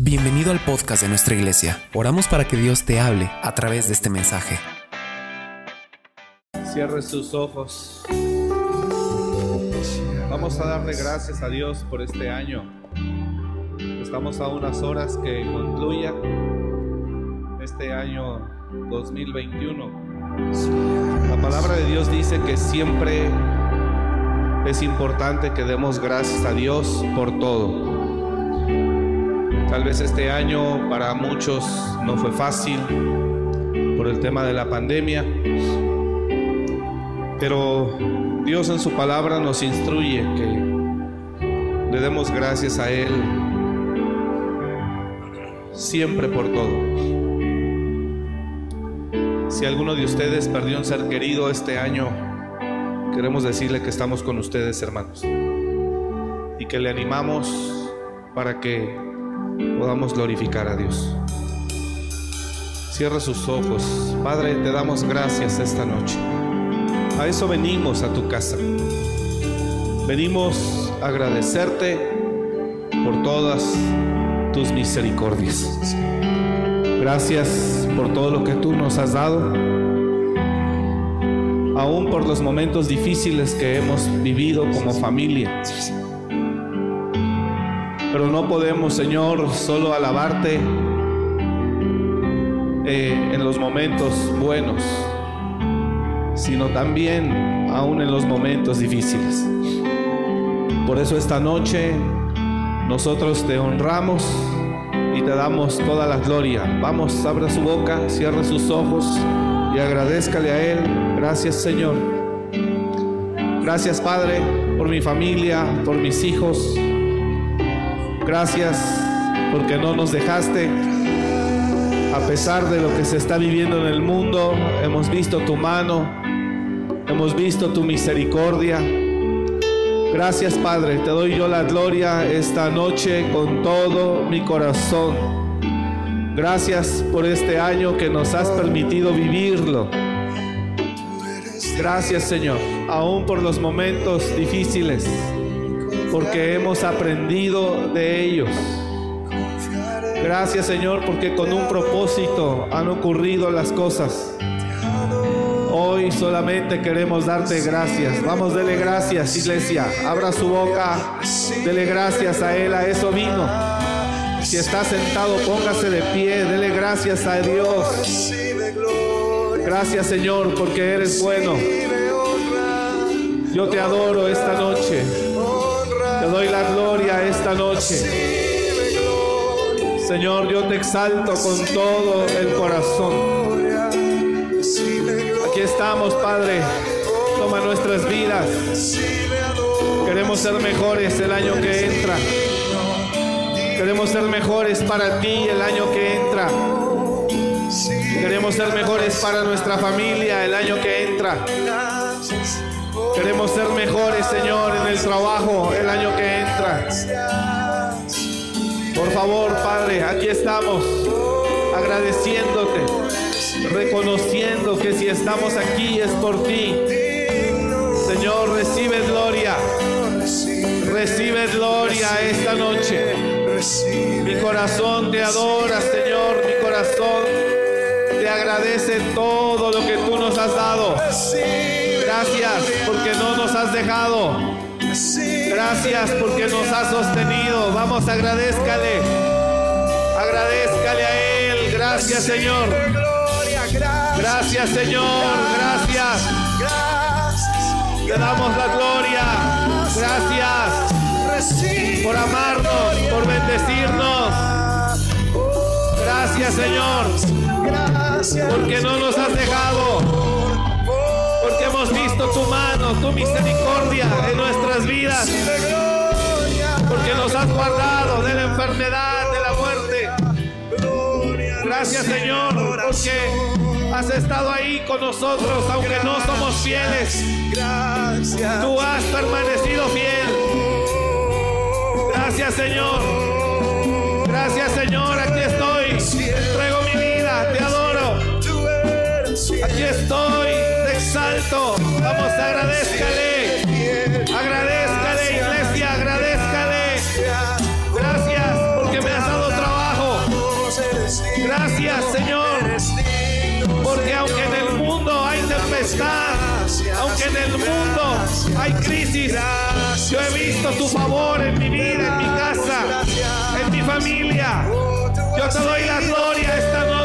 Bienvenido al podcast de nuestra iglesia. Oramos para que Dios te hable a través de este mensaje. Cierre sus ojos. Vamos a darle gracias a Dios por este año. Estamos a unas horas que concluya este año 2021. La palabra de Dios dice que siempre es importante que demos gracias a Dios por todo. Tal vez este año para muchos no fue fácil por el tema de la pandemia, pero Dios en su palabra nos instruye que le demos gracias a Él siempre por todo. Si alguno de ustedes perdió un ser querido este año, queremos decirle que estamos con ustedes, hermanos, y que le animamos para que podamos glorificar a Dios. Cierra sus ojos. Padre, te damos gracias esta noche. A eso venimos a tu casa. Venimos a agradecerte por todas tus misericordias. Gracias por todo lo que tú nos has dado, aún por los momentos difíciles que hemos vivido como familia. Pero no podemos, Señor, solo alabarte eh, en los momentos buenos, sino también aún en los momentos difíciles. Por eso esta noche nosotros te honramos y te damos toda la gloria. Vamos, abra su boca, cierre sus ojos y agradezcale a Él. Gracias Señor. Gracias Padre por mi familia, por mis hijos. Gracias porque no nos dejaste. A pesar de lo que se está viviendo en el mundo, hemos visto tu mano, hemos visto tu misericordia. Gracias Padre, te doy yo la gloria esta noche con todo mi corazón. Gracias por este año que nos has permitido vivirlo. Gracias Señor, aún por los momentos difíciles, porque hemos aprendido de ellos. Gracias Señor, porque con un propósito han ocurrido las cosas. Hoy solamente queremos darte gracias. Vamos, dele gracias, iglesia. Abra su boca, dele gracias a Él, a eso vino. Si está sentado, póngase de pie, dele gracias a Dios. Gracias Señor, porque eres bueno. Yo te adoro esta noche. Doy la gloria esta noche. Señor, yo te exalto con todo el corazón. Aquí estamos, Padre. Toma nuestras vidas. Queremos ser mejores el año que entra. Queremos ser mejores para ti el año que entra. Queremos ser mejores para nuestra familia el año que entra. Queremos ser mejores, Señor, en el trabajo el año que entra. Por favor, Padre, aquí estamos agradeciéndote, reconociendo que si estamos aquí es por ti. Señor, recibe gloria. Recibe gloria esta noche. Mi corazón te adora, Señor. Mi corazón te agradece todo lo que tú nos has dado. Gracias porque no nos has dejado. Gracias porque nos has sostenido. Vamos, agradezcale. Agradezcale a Él. Gracias, Señor. Gracias, Señor. Gracias. Te damos la gloria. Gracias por amarnos, por bendecirnos. Gracias, Señor. Porque no nos has dejado hemos visto tu mano, tu misericordia en nuestras vidas, porque nos has guardado de la enfermedad, de la muerte. Gracias Señor, porque has estado ahí con nosotros, aunque no somos fieles. Tú has permanecido fiel. Gracias Señor. Gracias Señor, aquí estoy. Traigo mi vida, te adoro. Aquí estoy exalto. Vamos, agradezcale. Agradezcale, iglesia, agradezcale. Gracias porque me has dado trabajo. Gracias, Señor. Porque aunque en el mundo hay tempestad, aunque en el mundo hay crisis, yo he visto tu favor en mi vida, en mi casa, en mi familia. Yo te doy la gloria esta noche.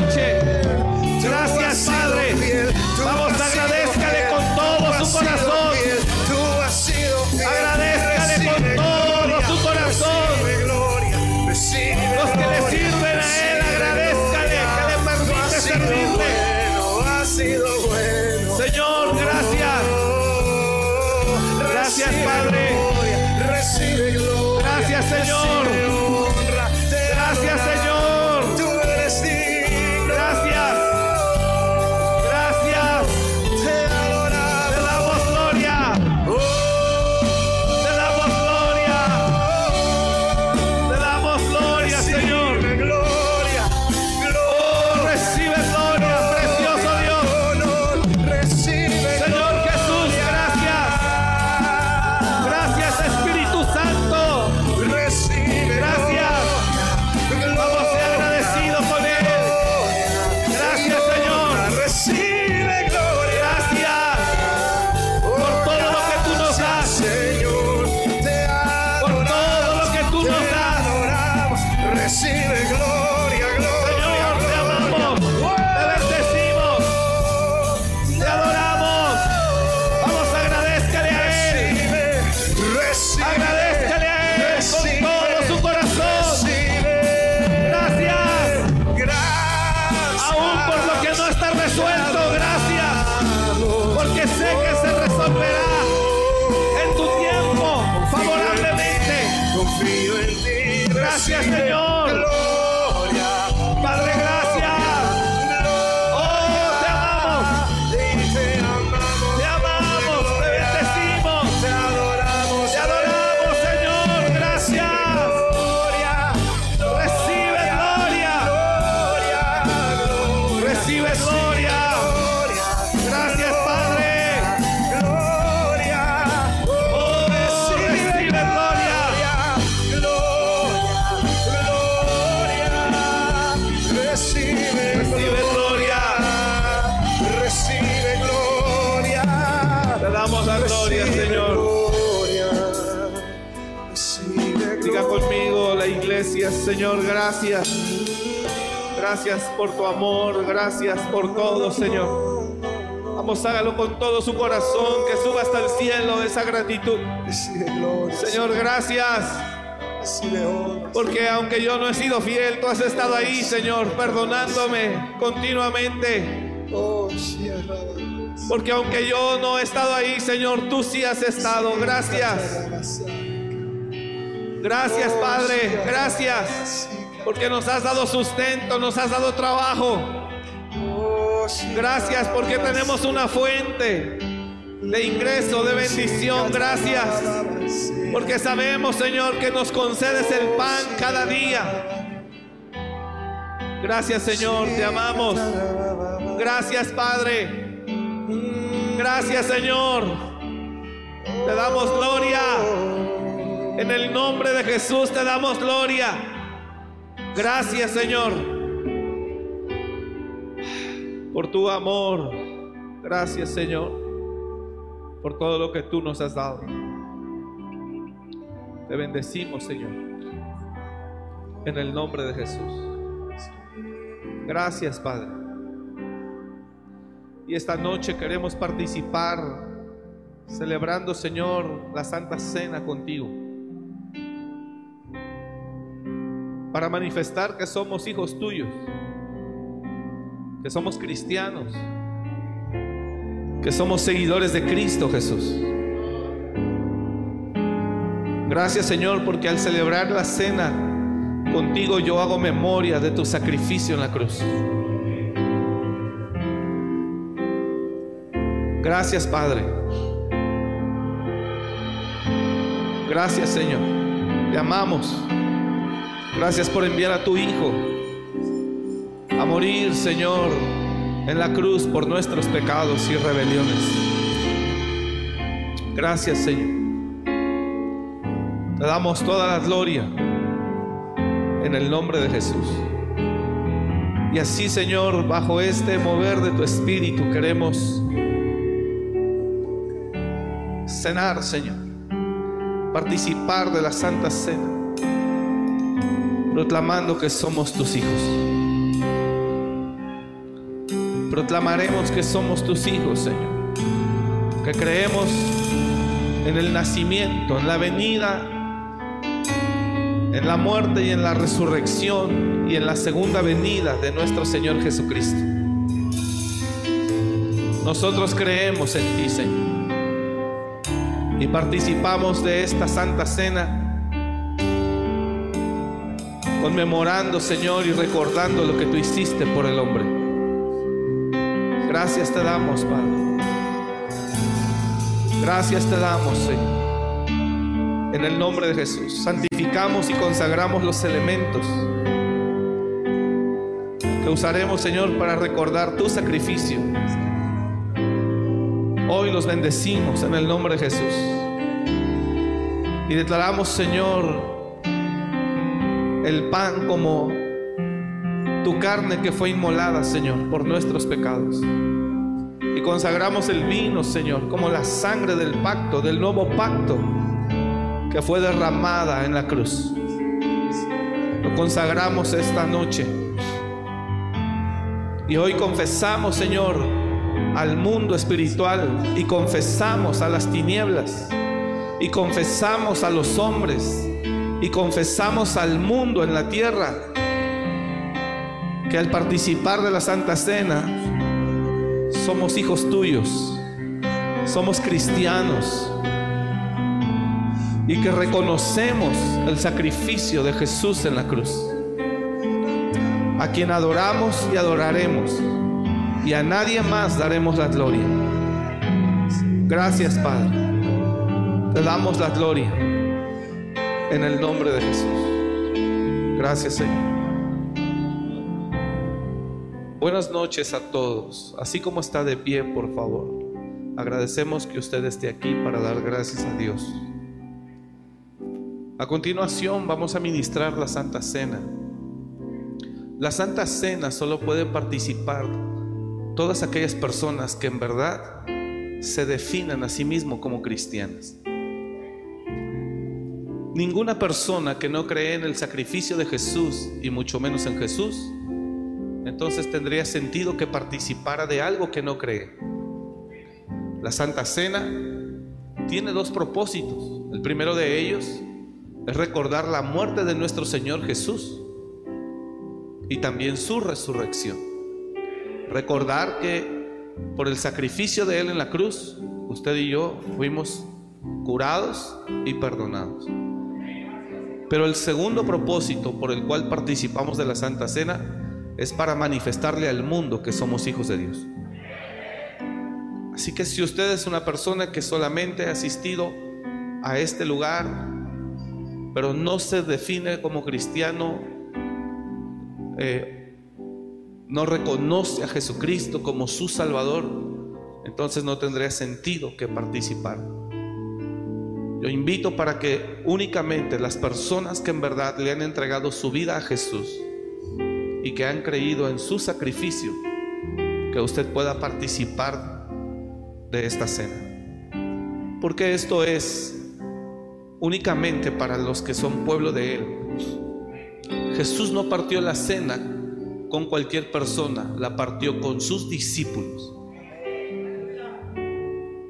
Señor, gracias. Gracias por tu amor, gracias por todo, Señor. Vamos, hágalo con todo su corazón, que suba hasta el cielo esa gratitud. Señor, gracias. Porque aunque yo no he sido fiel, tú has estado ahí, Señor, perdonándome continuamente. Porque aunque yo no he estado ahí, Señor, tú sí has estado. Gracias. Gracias, Padre. Gracias. Porque nos has dado sustento, nos has dado trabajo. Gracias porque tenemos una fuente de ingreso, de bendición. Gracias. Porque sabemos, Señor, que nos concedes el pan cada día. Gracias, Señor. Te amamos. Gracias, Padre. Gracias, Señor. Te damos gloria. En el nombre de Jesús te damos gloria. Gracias, Señor. Por tu amor. Gracias, Señor. Por todo lo que tú nos has dado. Te bendecimos, Señor. En el nombre de Jesús. Gracias, Padre. Y esta noche queremos participar celebrando, Señor, la Santa Cena contigo. Para manifestar que somos hijos tuyos, que somos cristianos, que somos seguidores de Cristo Jesús. Gracias, Señor, porque al celebrar la cena contigo yo hago memoria de tu sacrificio en la cruz. Gracias, Padre. Gracias, Señor. Te amamos. Gracias por enviar a tu Hijo a morir, Señor, en la cruz por nuestros pecados y rebeliones. Gracias, Señor. Te damos toda la gloria en el nombre de Jesús. Y así, Señor, bajo este mover de tu espíritu queremos cenar, Señor, participar de la Santa Cena, proclamando que somos tus hijos. Proclamaremos que somos tus hijos, Señor, que creemos en el nacimiento, en la venida, en la muerte y en la resurrección y en la segunda venida de nuestro Señor Jesucristo. Nosotros creemos en ti, Señor y participamos de esta santa cena, conmemorando, Señor, y recordando lo que tú hiciste por el hombre. Gracias te damos, Padre. Gracias te damos, Señor. En el nombre de Jesús, santificamos y consagramos los elementos que usaremos, Señor, para recordar tu sacrificio Hoy los bendecimos en el nombre de Jesús. Y declaramos, Señor, el pan como tu carne que fue inmolada, Señor, por nuestros pecados. Y consagramos el vino, Señor, como la sangre del pacto, del nuevo pacto que fue derramada en la cruz. Lo consagramos esta noche. Y hoy confesamos, Señor, al mundo espiritual y confesamos a las tinieblas y confesamos a los hombres y confesamos al mundo en la tierra que al participar de la Santa Cena somos hijos tuyos, somos cristianos y que reconocemos el sacrificio de Jesús en la cruz, a quien adoramos y adoraremos y a nadie más daremos la gloria. Gracias, Padre. Te damos la gloria en el nombre de Jesús. Gracias, Señor. Buenas noches a todos. Así como está de pie, por favor. Agradecemos que usted esté aquí para dar gracias a Dios. A continuación vamos a ministrar la Santa Cena. La Santa Cena solo puede participar todas aquellas personas que en verdad se definan a sí mismo como cristianas. Ninguna persona que no cree en el sacrificio de Jesús y mucho menos en Jesús, entonces tendría sentido que participara de algo que no cree. La Santa Cena tiene dos propósitos. El primero de ellos es recordar la muerte de nuestro Señor Jesús y también su resurrección. Recordar que por el sacrificio de Él en la cruz, usted y yo fuimos curados y perdonados. Pero el segundo propósito por el cual participamos de la Santa Cena es para manifestarle al mundo que somos hijos de Dios. Así que si usted es una persona que solamente ha asistido a este lugar, pero no se define como cristiano, eh, no reconoce a Jesucristo como su Salvador, entonces no tendría sentido que participar. Yo invito para que únicamente las personas que en verdad le han entregado su vida a Jesús y que han creído en su sacrificio, que usted pueda participar de esta cena. Porque esto es únicamente para los que son pueblo de Él. Jesús no partió la cena con cualquier persona, la partió con sus discípulos,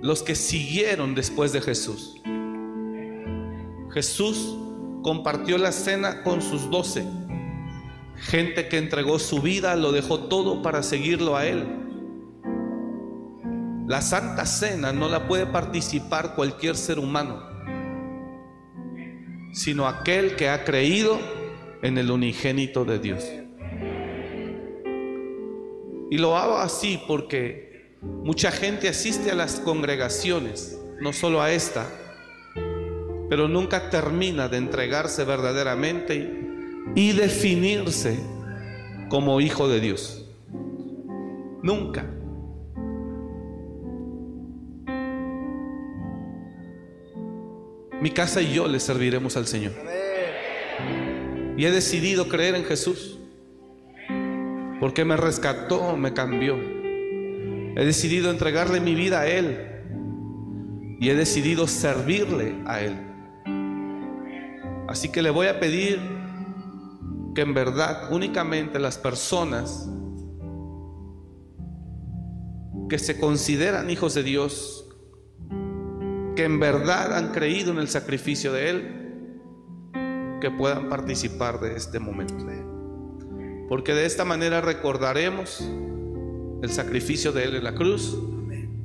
los que siguieron después de Jesús. Jesús compartió la cena con sus doce, gente que entregó su vida, lo dejó todo para seguirlo a Él. La Santa Cena no la puede participar cualquier ser humano, sino aquel que ha creído en el unigénito de Dios. Y lo hago así porque mucha gente asiste a las congregaciones, no solo a esta, pero nunca termina de entregarse verdaderamente y definirse como hijo de Dios. Nunca. Mi casa y yo le serviremos al Señor. Y he decidido creer en Jesús porque me rescató, me cambió. He decidido entregarle mi vida a Él y he decidido servirle a Él. Así que le voy a pedir que en verdad únicamente las personas que se consideran hijos de Dios, que en verdad han creído en el sacrificio de Él, que puedan participar de este momento. Porque de esta manera recordaremos el sacrificio de Él en la cruz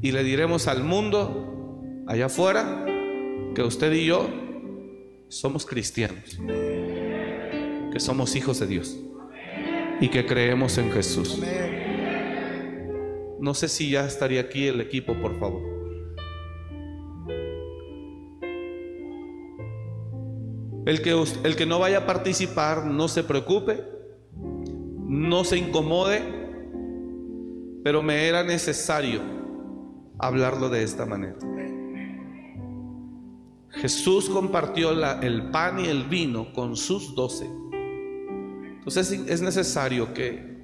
y le diremos al mundo allá afuera que usted y yo somos cristianos, que somos hijos de Dios y que creemos en Jesús. No sé si ya estaría aquí el equipo, por favor. El que, el que no vaya a participar, no se preocupe, no se incomode, pero me era necesario hablarlo de esta manera. Jesús compartió el pan y el vino con sus doce. Entonces es necesario que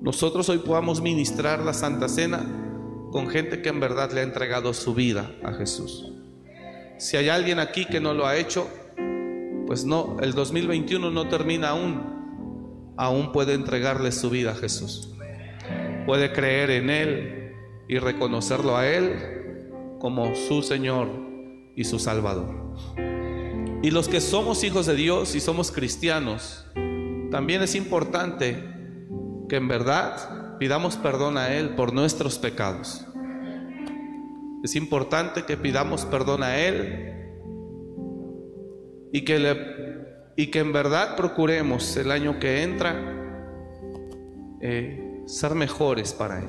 nosotros hoy podamos ministrar la Santa Cena con gente que en verdad le ha entregado su vida a Jesús. Si hay alguien aquí que no lo ha hecho, pues no, el 2021 no termina aún. Aún puede entregarle su vida a Jesús. Puede creer en Él y reconocerlo a Él como su Señor y su Salvador. Y los que somos hijos de Dios y somos cristianos, también es importante que en verdad pidamos perdón a Él por nuestros pecados. Es importante que pidamos perdón a Él y que, le, y que en verdad procuremos el año que entra eh, ser mejores para Él.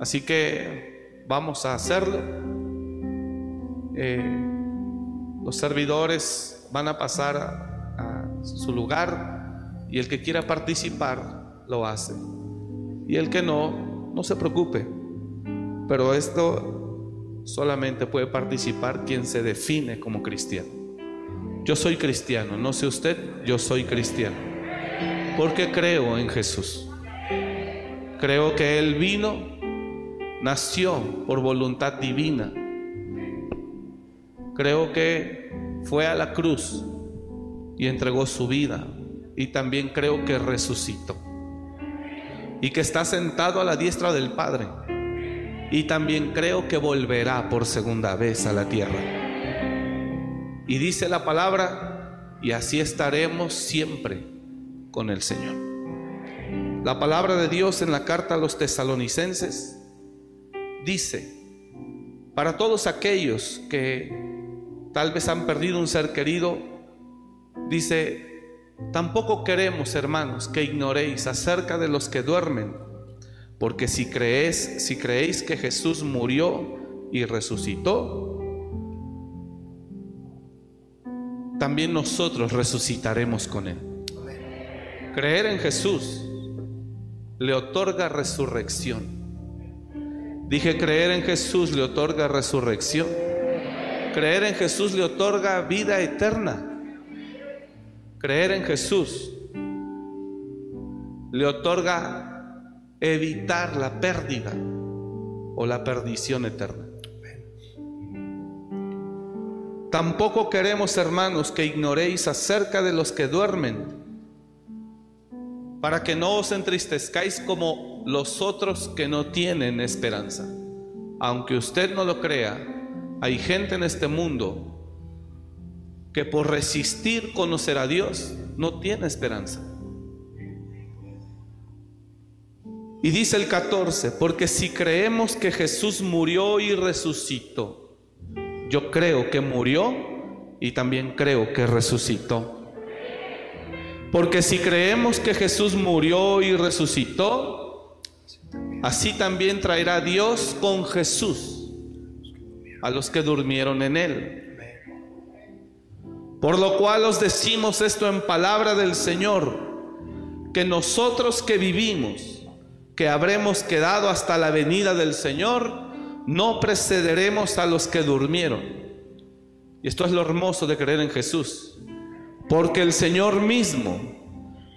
Así que vamos a hacerlo. Eh, los servidores van a pasar a, a su lugar y el que quiera participar lo hace. Y el que no, no se preocupe. Pero esto solamente puede participar quien se define como cristiano. Yo soy cristiano, no sé usted, yo soy cristiano. Porque creo en Jesús. Creo que Él vino, nació por voluntad divina. Creo que fue a la cruz y entregó su vida. Y también creo que resucitó. Y que está sentado a la diestra del Padre. Y también creo que volverá por segunda vez a la tierra. Y dice la palabra, y así estaremos siempre con el Señor. La palabra de Dios en la carta a los tesalonicenses dice, para todos aquellos que tal vez han perdido un ser querido, dice, tampoco queremos, hermanos, que ignoréis acerca de los que duermen, porque si creéis, si creéis que Jesús murió y resucitó, también nosotros resucitaremos con él. Creer en Jesús le otorga resurrección. Dije, creer en Jesús le otorga resurrección. Creer en Jesús le otorga vida eterna. Creer en Jesús le otorga evitar la pérdida o la perdición eterna. Tampoco queremos, hermanos, que ignoréis acerca de los que duermen, para que no os entristezcáis como los otros que no tienen esperanza. Aunque usted no lo crea, hay gente en este mundo que por resistir conocer a Dios no tiene esperanza. Y dice el 14, porque si creemos que Jesús murió y resucitó, yo creo que murió y también creo que resucitó. Porque si creemos que Jesús murió y resucitó, así también traerá Dios con Jesús a los que durmieron en él. Por lo cual os decimos esto en palabra del Señor, que nosotros que vivimos, que habremos quedado hasta la venida del Señor, no precederemos a los que durmieron. Y esto es lo hermoso de creer en Jesús. Porque el Señor mismo,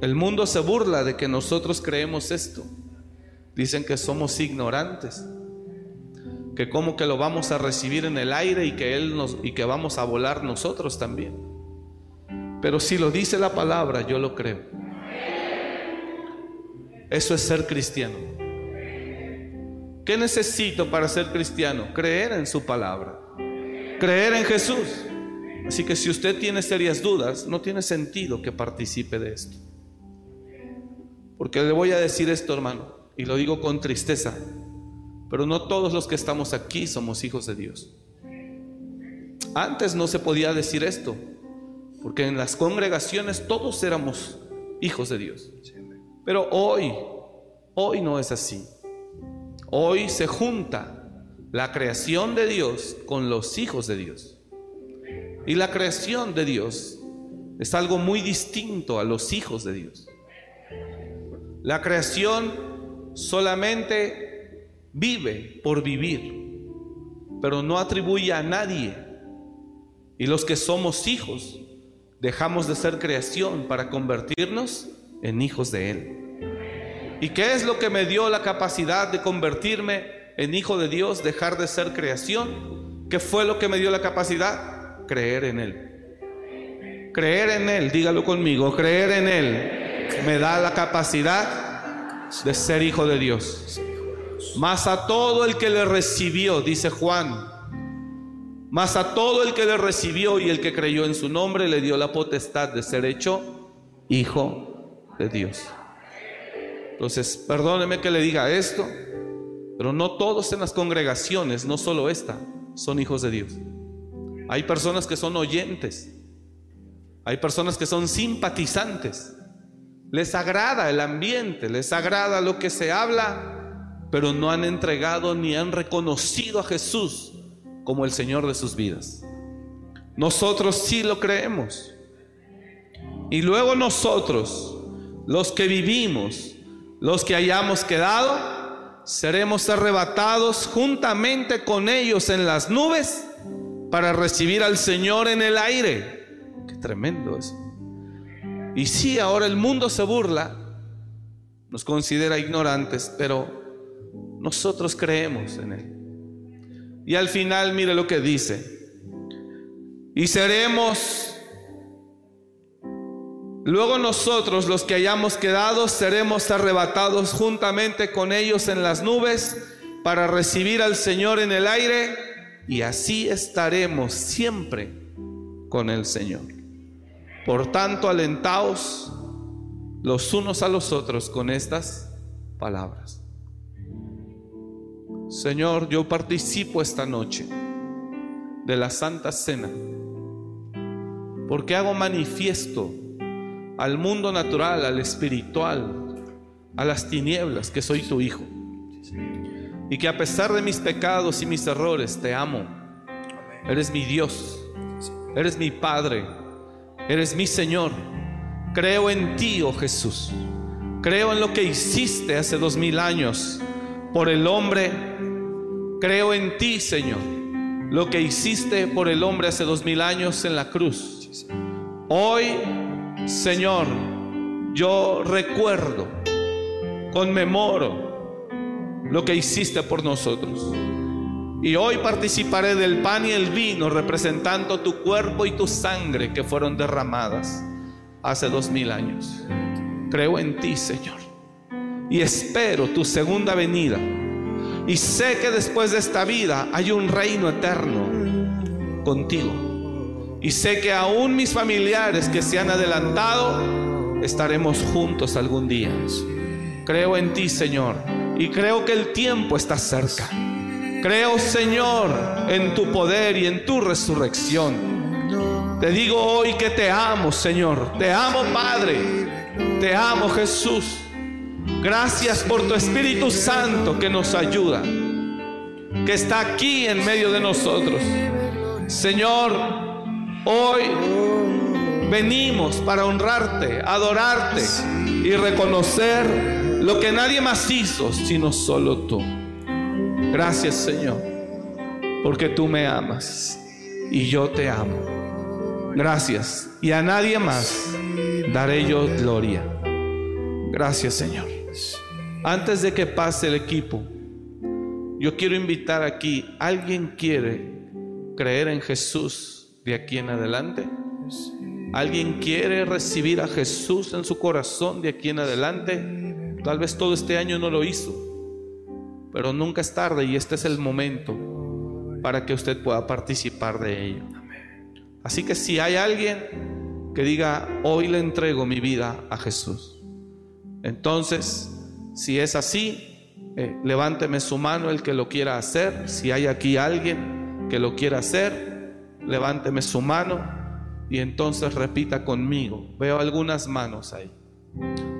El mundo se burla de que nosotros creemos esto. Dicen que somos ignorantes, que como que lo vamos a recibir en el aire y que él nos y que vamos a volar nosotros también. Pero si lo dice la palabra, yo lo creo. Eso es ser cristiano. ¿Qué necesito para ser cristiano? Creer en su palabra. Creer en Jesús. Así que si usted tiene serias dudas, no tiene sentido que participe de esto. Porque le voy a decir esto, hermano, y lo digo con tristeza, pero no todos los que estamos aquí somos hijos de Dios. Antes no se podía decir esto, porque en las congregaciones todos éramos hijos de Dios. Pero hoy, hoy no es así. Hoy se junta la creación de Dios con los hijos de Dios. Y la creación de Dios es algo muy distinto a los hijos de Dios. La creación solamente vive por vivir, pero no atribuye a nadie. Y los que somos hijos, dejamos de ser creación para convertirnos en hijos de Él. ¿Y qué es lo que me dio la capacidad de convertirme en hijo de Dios, dejar de ser creación? ¿Qué fue lo que me dio la capacidad? Creer en Él. Creer en Él, dígalo conmigo, creer en Él me da la capacidad de ser hijo de Dios. Más a todo el que le recibió, dice Juan, más a todo el que le recibió y el que creyó en su nombre le dio la potestad de ser hecho hijo de Dios. Entonces, perdóneme que le diga esto, pero no todos en las congregaciones, no solo esta, son hijos de Dios. Hay personas que son oyentes, hay personas que son simpatizantes, les agrada el ambiente, les agrada lo que se habla, pero no han entregado ni han reconocido a Jesús como el Señor de sus vidas. Nosotros sí lo creemos. Y luego nosotros, los que vivimos, los que hayamos quedado, seremos arrebatados juntamente con ellos en las nubes para recibir al Señor en el aire. Qué tremendo eso. Y sí, ahora el mundo se burla, nos considera ignorantes, pero nosotros creemos en Él. Y al final, mire lo que dice. Y seremos, luego nosotros los que hayamos quedado, seremos arrebatados juntamente con ellos en las nubes para recibir al Señor en el aire y así estaremos siempre con el Señor. Por tanto, alentaos los unos a los otros con estas palabras. Señor, yo participo esta noche de la Santa Cena porque hago manifiesto al mundo natural, al espiritual, a las tinieblas que soy tu Hijo. Y que a pesar de mis pecados y mis errores, te amo. Eres mi Dios, eres mi Padre Eres mi Señor. Creo en ti, oh Jesús. Creo en lo que hiciste hace dos mil años por el hombre. Creo en ti, Señor. Lo que hiciste por el hombre hace dos mil años en la cruz. Hoy, Señor, yo recuerdo, conmemoro lo que hiciste por nosotros. Y hoy participaré del pan y el vino representando tu cuerpo y tu sangre que fueron derramadas hace dos mil años. Creo en ti, Señor. Y espero tu segunda venida. Y sé que después de esta vida hay un reino eterno contigo. Y sé que aún mis familiares que se han adelantado estaremos juntos algún día. Creo en ti, Señor. Y creo que el tiempo está cerca. Creo, Señor, en tu poder y en tu resurrección. Te digo hoy que te amo, Señor. Te amo, Padre. Te amo, Jesús. Gracias por tu Espíritu Santo que nos ayuda, que está aquí en medio de nosotros. Señor, hoy venimos para honrarte, adorarte y reconocer lo que nadie más hizo, sino solo tú. Gracias, Señor, porque tú me amas y yo te amo. Gracias. Y a nadie más daré yo gloria. Gracias, Señor. Antes de que pase el equipo, yo quiero invitar aquí, ¿alguien quiere creer en Jesús de aquí en adelante? ¿Alguien quiere recibir a Jesús en su corazón de aquí en adelante? Tal vez todo este año no lo hizo, pero nunca es tarde y este es el momento para que usted pueda participar de ello. Así que si hay alguien que diga, hoy le entrego mi vida a Jesús, entonces, si es así, eh, levánteme su mano el que lo quiera hacer. Si hay aquí alguien que lo quiera hacer, levánteme su mano y entonces repita conmigo. Veo algunas manos ahí.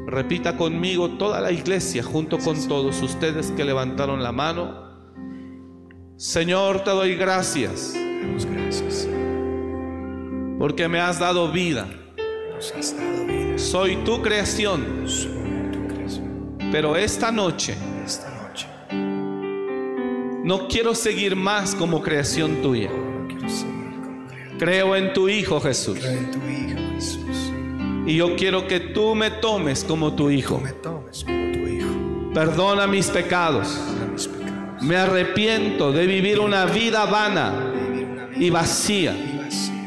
Repita conmigo toda la iglesia junto con todos ustedes que levantaron la mano. Señor, te doy gracias Damos gracias. porque me has dado vida. Nos has dado vida. Soy tu creación, Soy tu creación. pero esta noche Esta noche no quiero seguir más como creación tuya. no quiero seguir como creador. Creo en tu Hijo Jesús. Creo en tu Hijo Jesús. Y yo quiero que tú me tomes como tu Hijo. Me tomes como tu Hijo. Perdona mis pecados. Me arrepiento de vivir una vida vana y vacía.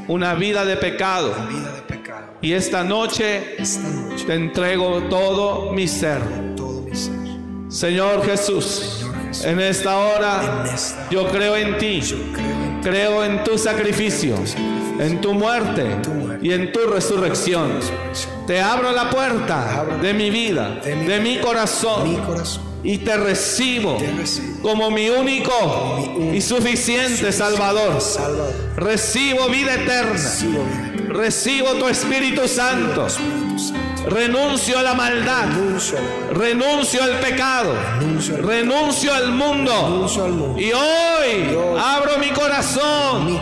Una vida de pecado. Y esta noche te entrego todo mi ser. Señor Jesús, en esta hora yo creo en ti. Yo creo en ti. Creo en tu sacrificio, en tu muerte y en tu resurrección. Te abro la puerta de mi vida, de mi corazón y te recibo como mi único y suficiente Salvador. Recibo vida eterna. Recibo tu Espíritu Santo. Renuncio a la maldad. Renuncio al pecado. Renuncio al- mundo. Y hoy abro mi corazón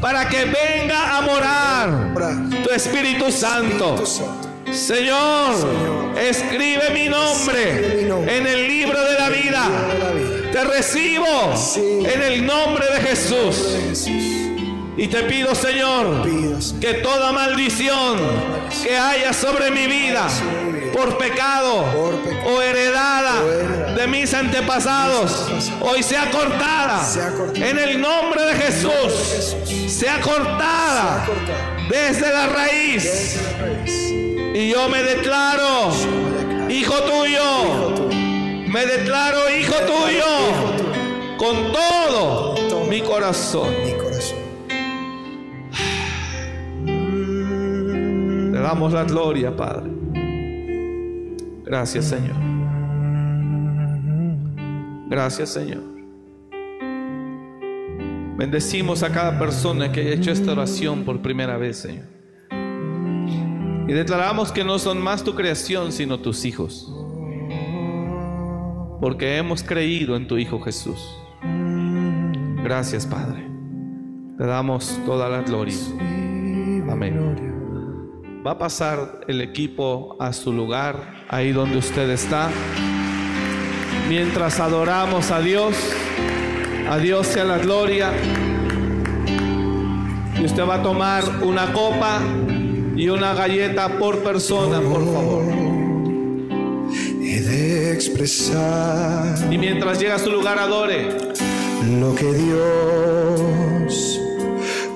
para que venga a morar Orar. tu Espíritu Santo. Señor, escribe mi nombre en el libro de la vida. Te recibo en el nombre de Jesús. Y te pido, Señor, que toda maldición que haya sobre mi vida por pecado o heredada de mis antepasados hoy sea cortada en el nombre de Jesús. Sea cortada Desde la raíz. y yo me declaro hijo tuyo. me declaro hijo tuyo con todo mi corazón damos la gloria, Padre. Gracias, Señor. Gracias, Señor. Bendecimos a cada persona que haya hecho esta oración por primera vez, Señor. Y declaramos que no son más tu creación, sino tus hijos. Porque hemos creído en tu Hijo Jesús. Gracias, Padre. Te damos toda la gloria. Amén. Va a pasar el equipo a su lugar, ahí donde usted está. Mientras adoramos a Dios, a Dios sea la gloria. Y usted va a tomar una copa y una galleta por persona, por favor. He de expresar Y mientras llega a su lugar, adore. lo que Dios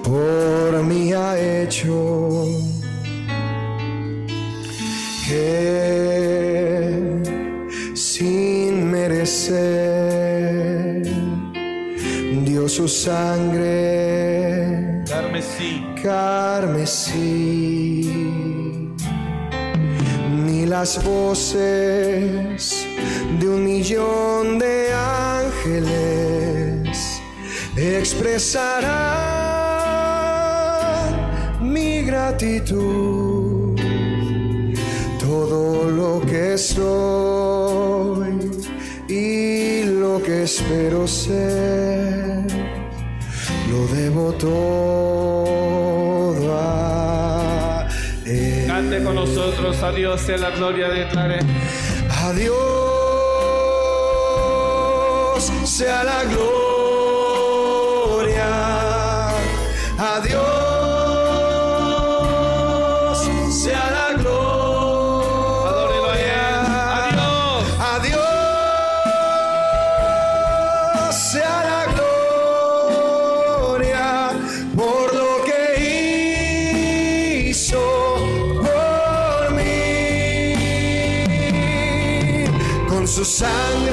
por mí ha hecho. Que sin merecer dio su sangre Carmesí. carmesí, ni las voces de un millón de ángeles expresarán gratitud. Que soy y lo que espero ser, lo debo todo a Él. Cante con nosotros, a Dios sea la gloria, declare. A Dios sea la gloria. A Con su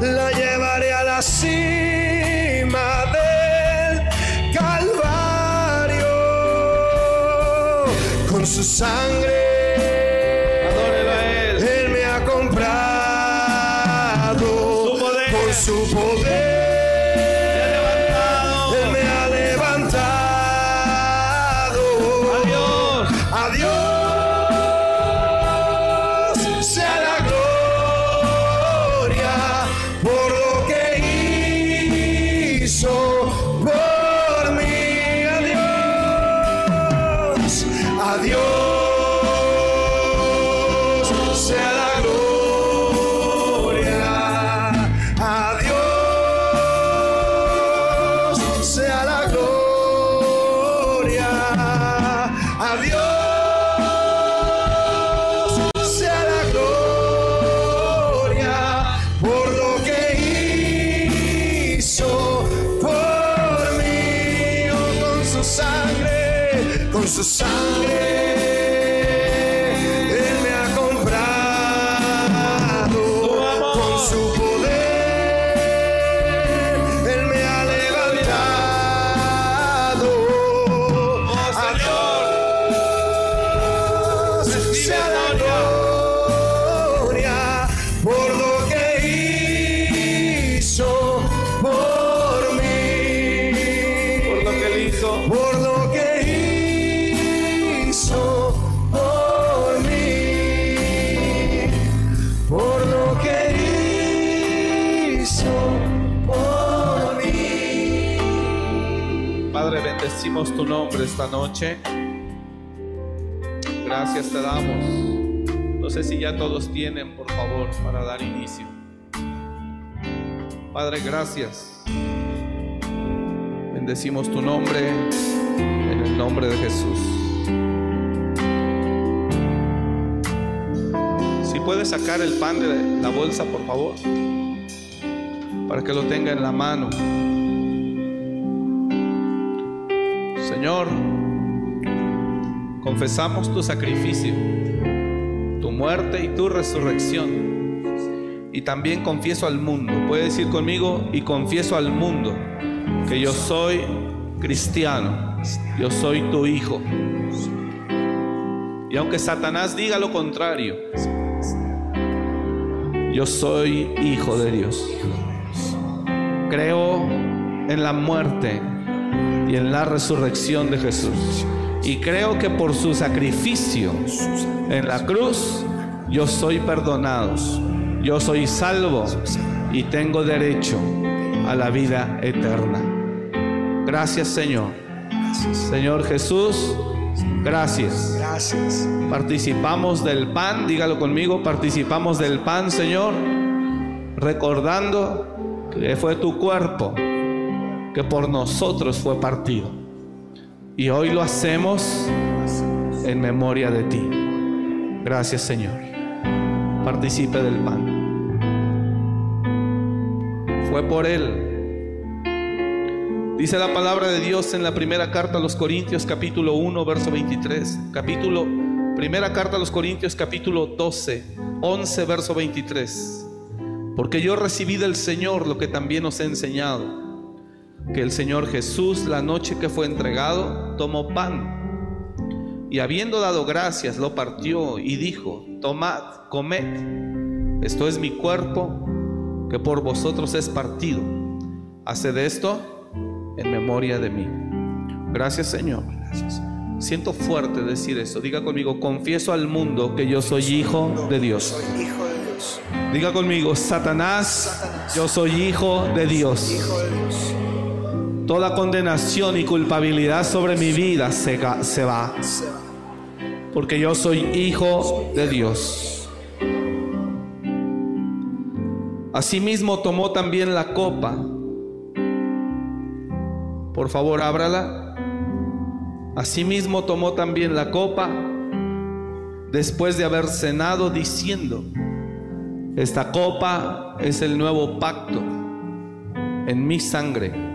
la llevaré a la cima del Calvario con su sangre. Adórelo a Él. Él me ha comprado Su con su poder. Con ya todos tienen, por favor, para dar inicio. Padre, gracias. Bendecimos tu nombre en el nombre de Jesús. Si puedes sacar el pan de la bolsa, por favor, para que lo tenga en la mano. Señor, confesamos tu sacrificio, muerte y tu resurrección. Y también confieso al mundo, puede decir conmigo, y confieso al mundo que yo soy cristiano, yo soy tu hijo. Y aunque Satanás diga lo contrario, yo soy hijo de Dios. Creo en la muerte y en la resurrección de Jesús. Y creo que por su sacrificio en la cruz yo soy perdonado, yo soy salvo y tengo derecho a la vida eterna. Gracias Señor. Señor Jesús, gracias. Gracias. Participamos del pan, dígalo conmigo, participamos del pan, Señor, recordando que fue tu cuerpo que por nosotros fue partido. Y hoy lo hacemos en memoria de ti. Gracias Señor. Participe del pan. Fue por Él. Dice la palabra de Dios en la primera carta a los Corintios capítulo 1 verso 23. Capítulo, primera carta a los Corintios capítulo 12, 11 verso 23. Porque yo recibí del Señor lo que también os he enseñado que el Señor Jesús la noche que fue entregado tomó pan y habiendo dado gracias lo partió y dijo, tomad, comed, esto es mi cuerpo que por vosotros es partido. Haced esto en memoria de mí. Gracias Señor. Siento fuerte decir eso. Diga conmigo, confieso al mundo que yo soy hijo de Dios. Diga conmigo, Satanás, yo soy hijo de Dios. Toda condenación y culpabilidad sobre mi vida se, se va. Porque yo soy hijo de Dios. Asimismo tomó también la copa. Por favor, ábrala. Asimismo tomó también la copa después de haber cenado diciendo, esta copa es el nuevo pacto en mi sangre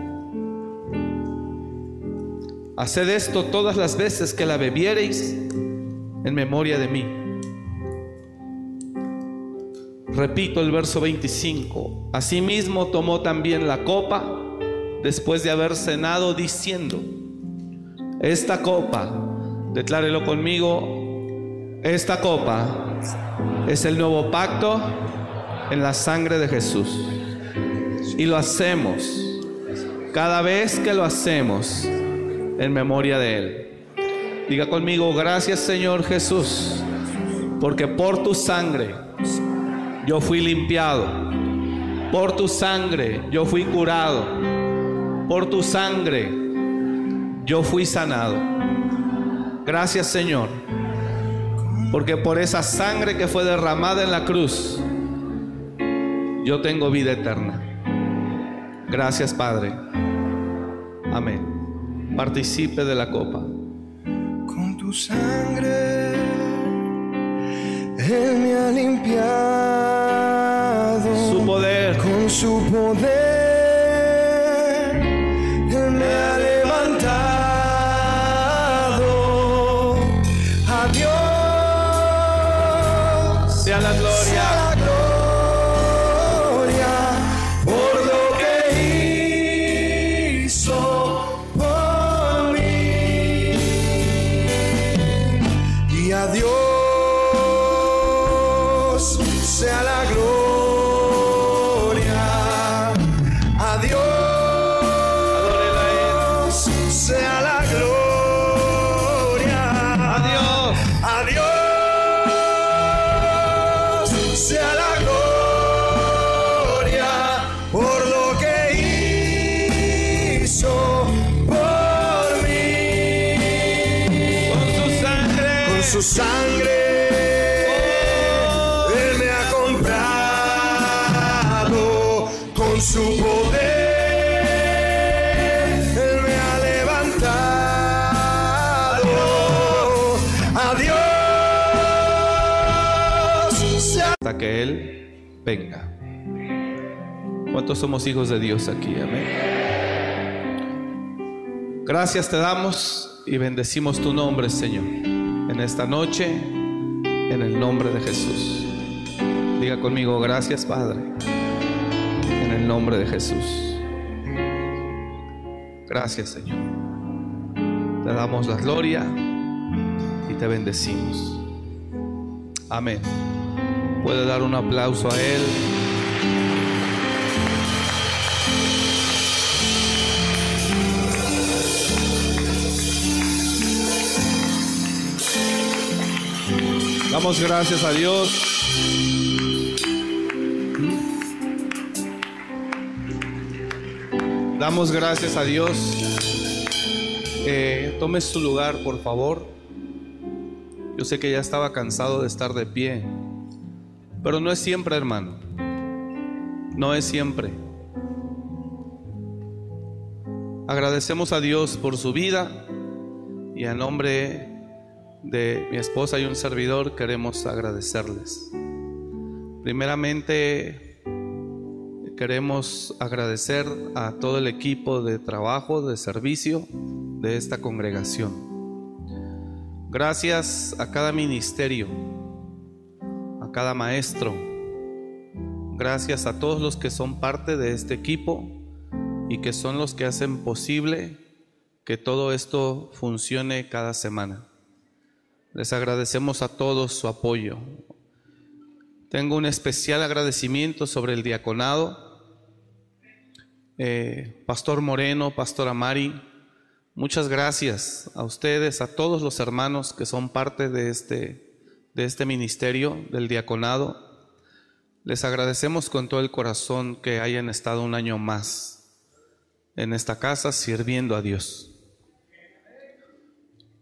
Haced esto todas las veces que la bebiereis en memoria de mí. Repito el verso 25. Asimismo tomó también la copa después de haber cenado diciendo, esta copa, declárelo conmigo, esta copa es el nuevo pacto en la sangre de Jesús. Y lo hacemos. Cada vez que lo hacemos, en memoria de Él. Diga conmigo, gracias Señor Jesús, porque por tu sangre yo fui limpiado, por tu sangre yo fui curado, por tu sangre yo fui sanado. Gracias Señor, porque por esa sangre que fue derramada en la cruz, yo tengo vida eterna. Gracias Padre. Amén participe de la copa. Con tu sangre, Él me ha limpiado. Su poder. Con su poder, Él me ha Dios sea la Sangre Él me ha comprado. Con su poder Él me ha levantado. Adiós. Hasta que Él venga. ¿Cuántos somos hijos de Dios aquí? Amén. Gracias te damos y bendecimos tu nombre, Señor. En esta noche, en el nombre de Jesús. Diga conmigo, gracias, Padre. En el nombre de Jesús. Gracias, Señor. Te damos la gloria y te bendecimos. Amén. Puede dar un aplauso a Él. Damos gracias a Dios. Damos gracias a Dios. Eh, tome su lugar, por favor. Yo sé que ya estaba cansado de estar de pie, pero no es siempre, hermano. No es siempre. Agradecemos a Dios por su vida y a nombre de mi esposa y un servidor queremos agradecerles. Primeramente queremos agradecer a todo el equipo de trabajo, de servicio de esta congregación. Gracias a cada ministerio, a cada maestro. Gracias a todos los que son parte de este equipo y que son los que hacen posible que todo esto funcione cada semana. Les agradecemos a todos su apoyo. Tengo un especial agradecimiento sobre el diaconado. Eh, Pastor Moreno, Pastor Amari, muchas gracias a ustedes, a todos los hermanos que son parte de este, de este ministerio del diaconado. Les agradecemos con todo el corazón que hayan estado un año más en esta casa sirviendo a Dios.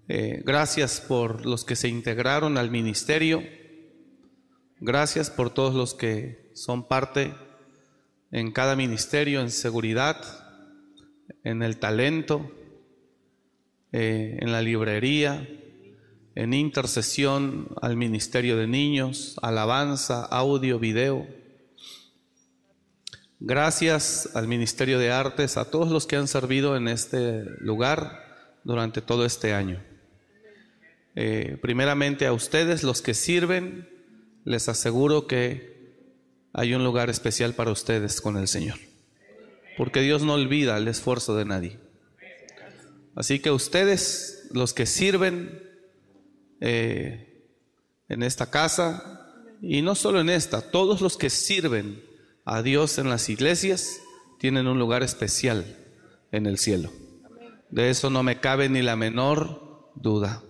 Eh, gracias por los que se integraron al ministerio. Gracias por todos los que son parte en cada ministerio, en seguridad, en el talento, eh, en la librería, en intercesión al ministerio de niños, alabanza, audio, video. Gracias al Ministerio de Artes, a todos los que han servido en este lugar durante todo este año. Eh, primeramente a ustedes, los que sirven, les aseguro que hay un lugar especial para ustedes con el Señor. Porque Dios no olvida el esfuerzo de nadie. Así que ustedes, los que sirven eh, en esta casa, y no solo en esta, todos los que sirven a Dios en las iglesias, tienen un lugar especial en el cielo. De eso no me cabe ni la menor duda.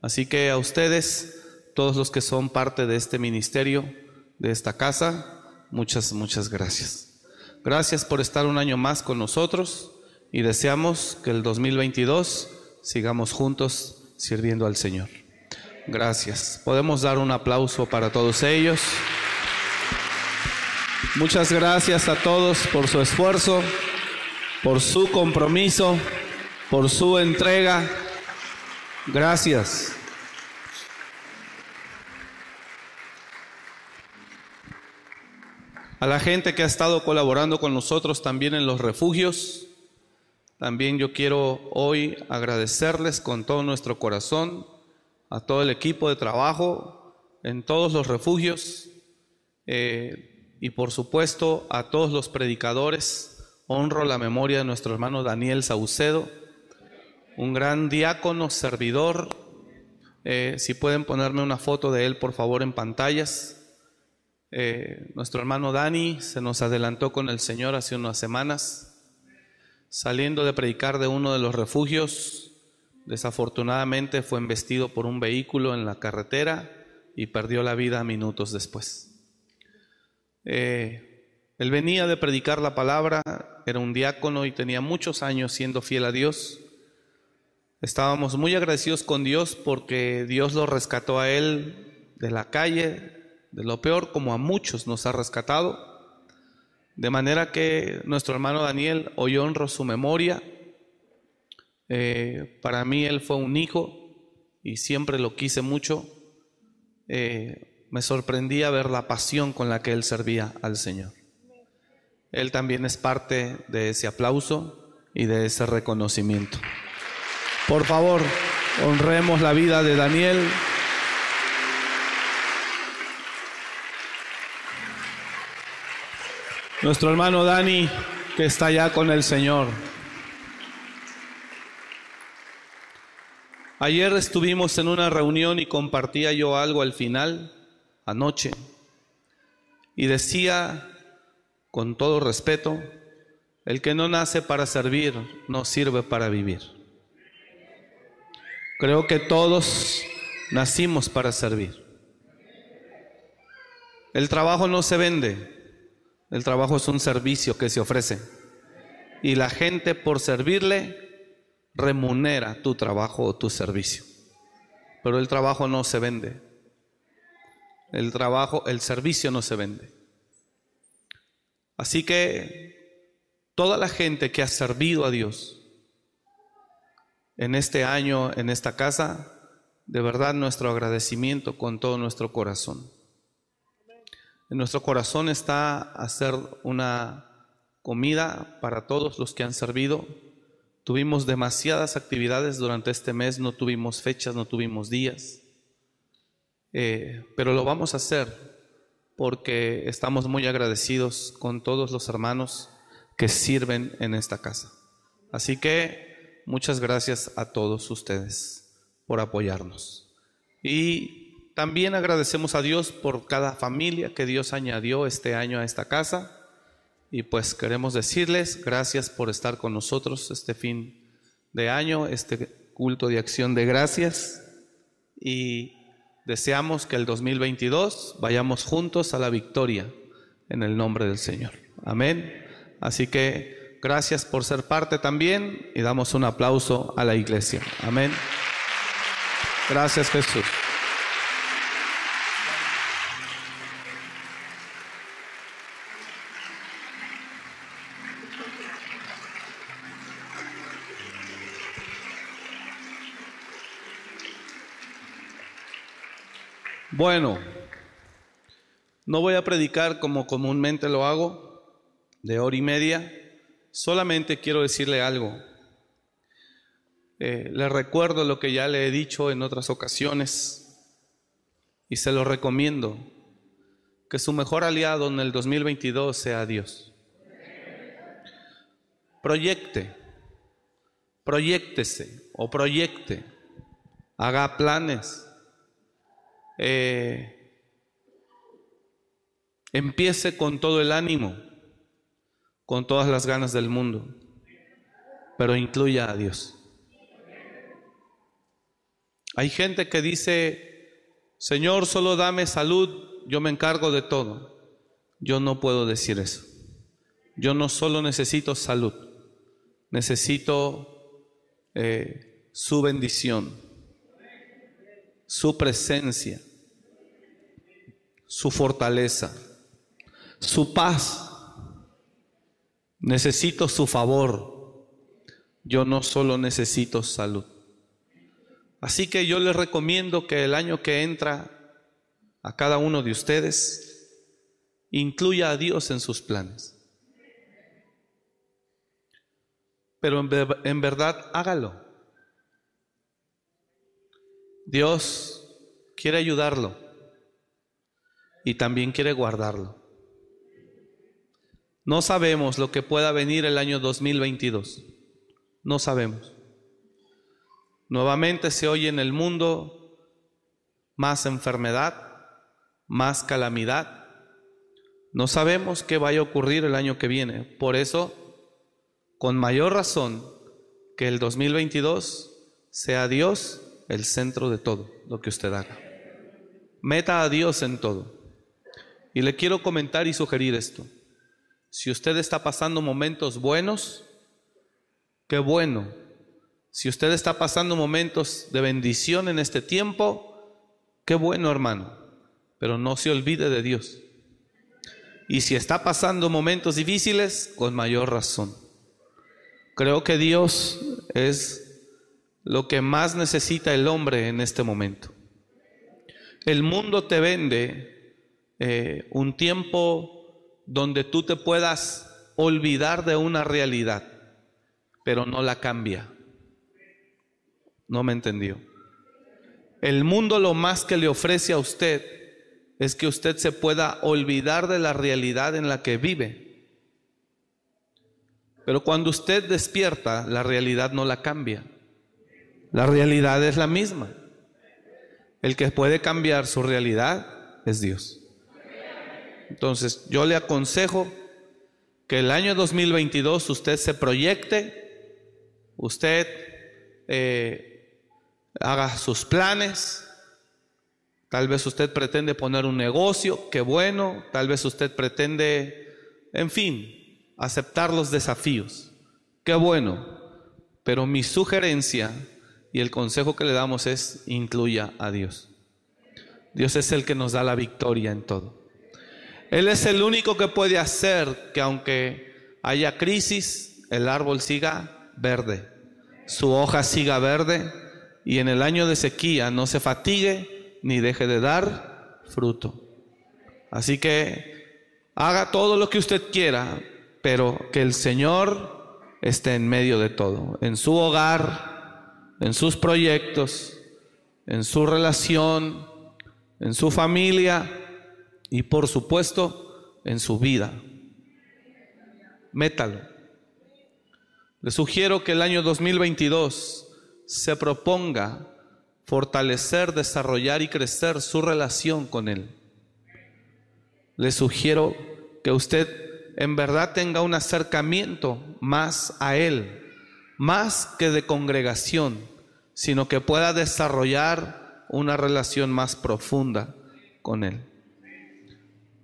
Así que a ustedes, todos los que son parte de este ministerio, de esta casa, muchas, muchas gracias. Gracias por estar un año más con nosotros y deseamos que el 2022 sigamos juntos sirviendo al Señor. Gracias. Podemos dar un aplauso para todos ellos. Muchas gracias a todos por su esfuerzo, por su compromiso, por su entrega. Gracias. A la gente que ha estado colaborando con nosotros también en los refugios, también yo quiero hoy agradecerles con todo nuestro corazón a todo el equipo de trabajo en todos los refugios eh, y por supuesto a todos los predicadores. Honro la memoria de nuestro hermano Daniel Saucedo, un gran diácono, servidor. Eh, si pueden ponerme una foto de él, por favor, en pantallas. Eh, nuestro hermano Dani se nos adelantó con el Señor hace unas semanas, saliendo de predicar de uno de los refugios. Desafortunadamente fue embestido por un vehículo en la carretera y perdió la vida minutos después. Eh, él venía de predicar la palabra, era un diácono y tenía muchos años siendo fiel a Dios. Estábamos muy agradecidos con Dios porque Dios lo rescató a él de la calle, de lo peor, como a muchos nos ha rescatado. De manera que nuestro hermano Daniel, hoy honro su memoria. Eh, para mí él fue un hijo y siempre lo quise mucho. Eh, me sorprendía ver la pasión con la que él servía al Señor. Él también es parte de ese aplauso y de ese reconocimiento. Por favor, honremos la vida de Daniel. Nuestro hermano Dani, que está ya con el Señor. Ayer estuvimos en una reunión y compartía yo algo al final, anoche, y decía, con todo respeto, el que no nace para servir, no sirve para vivir. Creo que todos nacimos para servir. El trabajo no se vende, el trabajo es un servicio que se ofrece. Y la gente por servirle remunera tu trabajo o tu servicio. Pero el trabajo no se vende. El trabajo, el servicio no se vende. Así que toda la gente que ha servido a Dios, en este año, en esta casa, de verdad nuestro agradecimiento con todo nuestro corazón. En nuestro corazón está hacer una comida para todos los que han servido. Tuvimos demasiadas actividades durante este mes, no tuvimos fechas, no tuvimos días, eh, pero lo vamos a hacer porque estamos muy agradecidos con todos los hermanos que sirven en esta casa. Así que muchas gracias a todos ustedes por apoyarnos. Y también agradecemos a Dios por cada familia que Dios añadió este año a esta casa. Y pues queremos decirles gracias por estar con nosotros este fin de año, este culto de acción de gracias. Y deseamos que el 2022 vayamos juntos a la victoria en el nombre del Señor. Amén. Así que gracias por ser parte también y damos un aplauso a la iglesia. Amén. Gracias Jesús. Bueno, no voy a predicar como comúnmente lo hago, de hora y media, solamente quiero decirle algo. Eh, le recuerdo lo que ya le he dicho en otras ocasiones y se lo recomiendo, que su mejor aliado en el 2022 sea Dios. Proyecte, proyectese o proyecte, haga planes eh, empiece con todo el ánimo, con todas las ganas del mundo, pero incluya a Dios. Hay gente que dice, Señor, solo dame salud, yo me encargo de todo. Yo no puedo decir eso. Yo no solo necesito salud, necesito eh, su bendición, su presencia su fortaleza, su paz. Necesito su favor. Yo no solo necesito salud. Así que yo les recomiendo que el año que entra a cada uno de ustedes incluya a Dios en sus planes. Pero en, verdad hágalo. Dios quiere ayudarlo y también quiere guardarlo. No sabemos lo que pueda venir el año 2022. No sabemos. Nuevamente se oye en el mundo más enfermedad, más calamidad. No sabemos qué vaya a ocurrir el año que viene. Por eso, con mayor razón, que el 2022 sea Dios el centro de todo lo que usted haga. Meta a Dios en todo. Y le quiero comentar y sugerir esto. Si usted está pasando momentos buenos, qué bueno. Si usted está pasando momentos de bendición en este tiempo, qué bueno hermano. Pero no se olvide de Dios. Y si está pasando momentos difíciles, con mayor razón. Creo que Dios es lo que más necesita el hombre en este momento. El mundo te vende eh, un tiempo donde tú te puedas olvidar de una realidad, pero no la cambia. No me entendió. El mundo lo más que le ofrece a usted es que usted se pueda olvidar de la realidad en la que vive. Pero cuando usted despierta, la realidad no la cambia. La realidad es la misma. El que puede cambiar su realidad es Dios. Entonces, yo le aconsejo que el año 2022 usted se proyecte, usted eh, haga sus planes. Tal vez usted pretende poner un negocio, qué bueno. Tal vez usted pretende, en fin, aceptar los desafíos, qué bueno. Pero mi sugerencia y el consejo que le damos es incluya a Dios. Dios es el que nos da la victoria en todo. Él es el único que puede hacer que aunque haya crisis, el árbol siga verde, su hoja siga verde y en el año de sequía no se fatigue ni deje de dar fruto. Así que haga todo lo que usted quiera, pero que el Señor esté en medio de todo, en su hogar, en sus proyectos, en su relación, en su familia y por supuesto en su vida. Métalo. Le sugiero que el año 2022 se proponga fortalecer, desarrollar y crecer su relación con Él. Le sugiero que usted en verdad tenga un acercamiento más a Él, más que de congregación, sino que pueda desarrollar una relación más profunda con Él.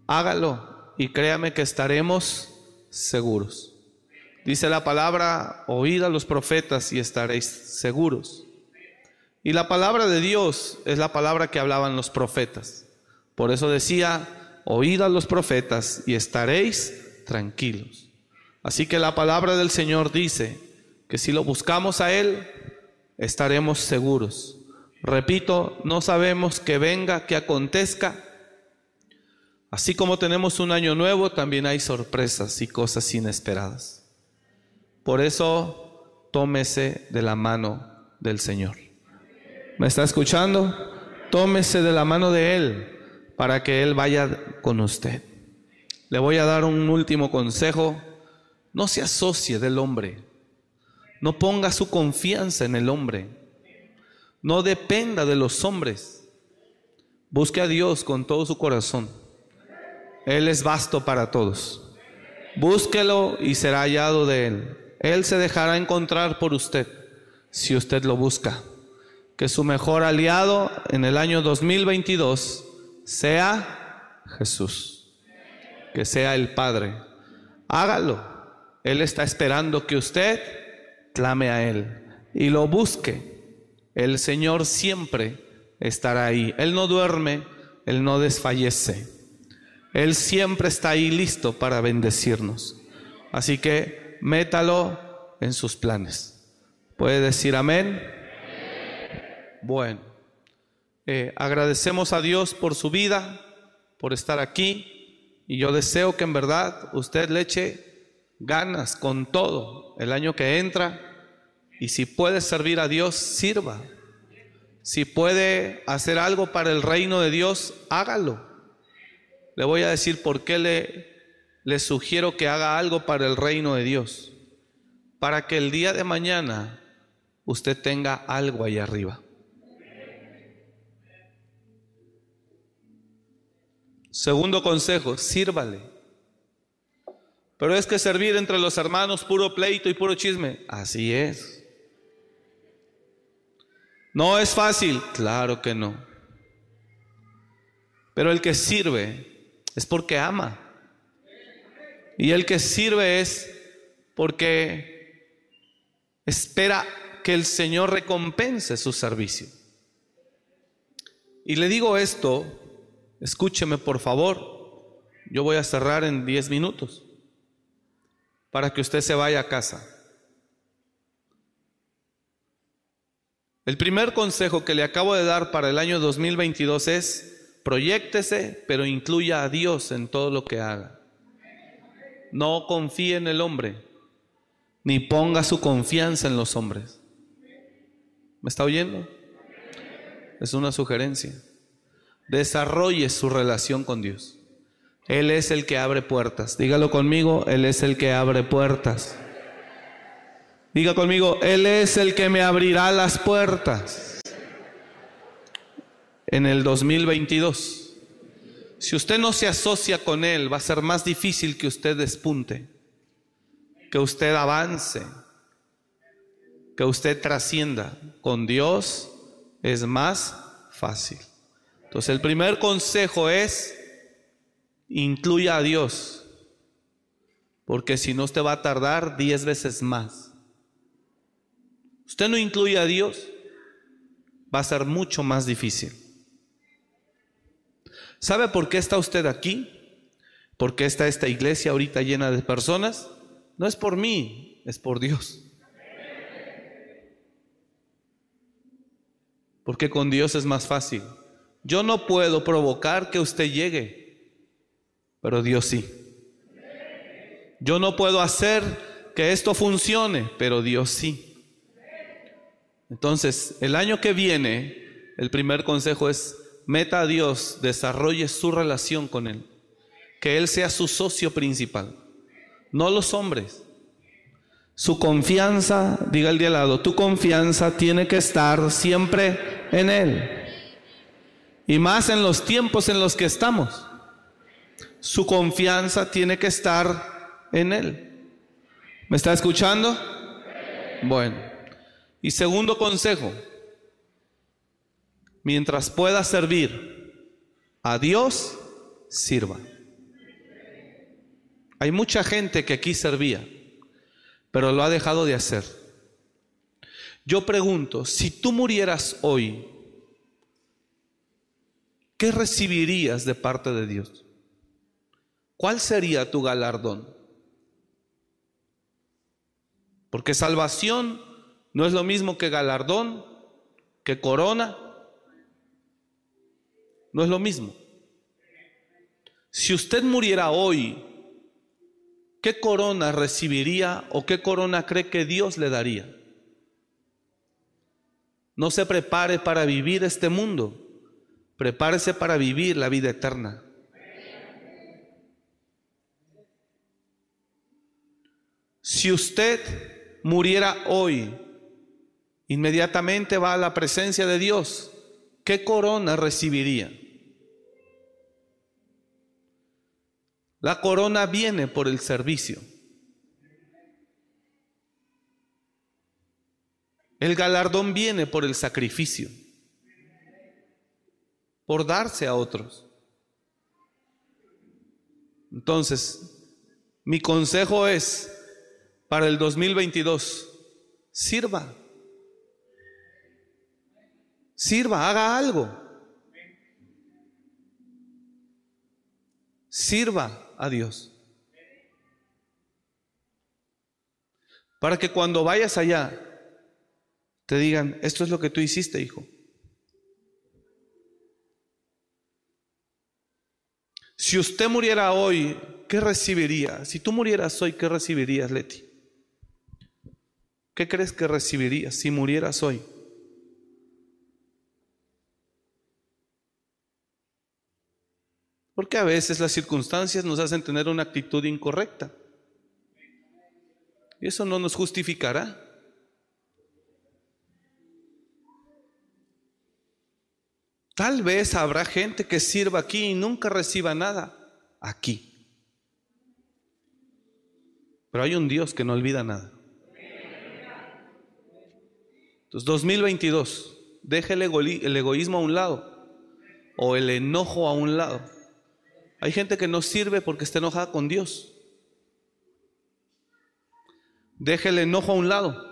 Hágalo y créame que estaremos seguros. Dice la palabra, oíd a los profetas y estaréis seguros. Y la palabra de Dios es la palabra que hablaban los profetas. Por eso decía, oíd a los profetas y estaréis tranquilos. Así que la palabra del Señor dice que si lo buscamos a Él, estaremos seguros. Repito, no sabemos que venga, que acontezca. Así como tenemos un año nuevo, también hay sorpresas y cosas inesperadas. Por eso, tómese de la mano del Señor. ¿Me está escuchando? Tómese de la mano de Él para que Él vaya con usted. Le voy a dar un último consejo. No se asocie del hombre. No ponga su confianza en el hombre. No dependa de los hombres. Busque a Dios con todo su corazón. Él es vasto para todos. Búsquelo y será hallado de Él. Él se dejará encontrar por usted si usted lo busca. Que su mejor aliado en el año 2022 sea Jesús, que sea el Padre. Hágalo. Él está esperando que usted clame a Él y lo busque. El Señor siempre estará ahí. Él no duerme, Él no desfallece. Él siempre está ahí listo para bendecirnos. Así que métalo en sus planes. ¿Puede decir amén? Bueno, eh, agradecemos a Dios por su vida, por estar aquí, y yo deseo que en verdad usted le eche ganas con todo el año que entra, y si puede servir a Dios, sirva. Si puede hacer algo para el reino de Dios, hágalo. Le voy a decir por qué le sugiero que haga algo para el reino de Dios, para que el día de mañana usted tenga algo ahí arriba. Segundo consejo, sírvale. Pero es que servir entre los hermanos puro pleito y puro chisme, así es. No es fácil, claro que no. Pero el que sirve es porque ama. Y el que sirve es porque espera que el Señor recompense su servicio. Y le digo esto, escúcheme por favor, yo voy a cerrar en 10 minutos para que usted se vaya a casa. El primer consejo que le acabo de dar para el año 2022 es, proyectese, pero incluya a Dios en todo lo que haga. No confíe en el hombre, ni ponga su confianza en los hombres. ¿Me está oyendo? Es una sugerencia. Desarrolle su relación con Dios. Él es el que abre puertas. Dígalo conmigo, Él es el que abre puertas. Diga conmigo, Él es el que me abrirá las puertas en el 2022. Si usted no se asocia con Él, va a ser más difícil que usted despunte, que usted avance, que usted trascienda. Con Dios es más fácil. Entonces el primer consejo es, incluya a Dios, porque si no usted va a tardar diez veces más. Usted no incluye a Dios, va a ser mucho más difícil. ¿Sabe por qué está usted aquí? ¿Por qué está esta iglesia ahorita llena de personas? No es por mí, es por Dios. Porque con Dios es más fácil. Yo no puedo provocar que usted llegue, pero Dios sí. Yo no puedo hacer que esto funcione, pero Dios sí. Entonces, el año que viene, el primer consejo es, meta a Dios, desarrolle su relación con Él, que Él sea su socio principal, no los hombres. Su confianza, diga el de al lado, tu confianza tiene que estar siempre en Él. Y más en los tiempos en los que estamos. Su confianza tiene que estar en Él. ¿Me está escuchando? Bueno. Y segundo consejo, mientras pueda servir a Dios, sirva. Hay mucha gente que aquí servía, pero lo ha dejado de hacer. Yo pregunto, si tú murieras hoy, ¿qué recibirías de parte de Dios? ¿Cuál sería tu galardón? Porque salvación no es lo mismo que galardón, que corona. No es lo mismo. Si usted muriera hoy, ¿qué corona recibiría o qué corona cree que Dios le daría? No se prepare para vivir este mundo, prepárese para vivir la vida eterna. Si usted muriera hoy, inmediatamente va a la presencia de Dios. ¿Qué corona recibiría? La corona viene por el servicio. El galardón viene por el sacrificio, por darse a otros. Entonces, mi consejo es, para el 2022, sirva. Sirva, haga algo. Sirva a Dios. Para que cuando vayas allá, te digan, esto es lo que tú hiciste, hijo. Si usted muriera hoy, ¿qué recibiría? Si tú murieras hoy, ¿qué recibirías, Leti? ¿Qué crees que recibirías si murieras hoy? Porque a veces las circunstancias nos hacen tener una actitud incorrecta. Y eso no nos justificará. Tal vez habrá gente que sirva aquí y nunca reciba nada aquí. Pero hay un Dios que no olvida nada. Entonces, 2022, deje el, el egoísmo a un lado o el enojo a un lado hay gente que no sirve porque está enojada con Dios. Deje el enojo a un lado.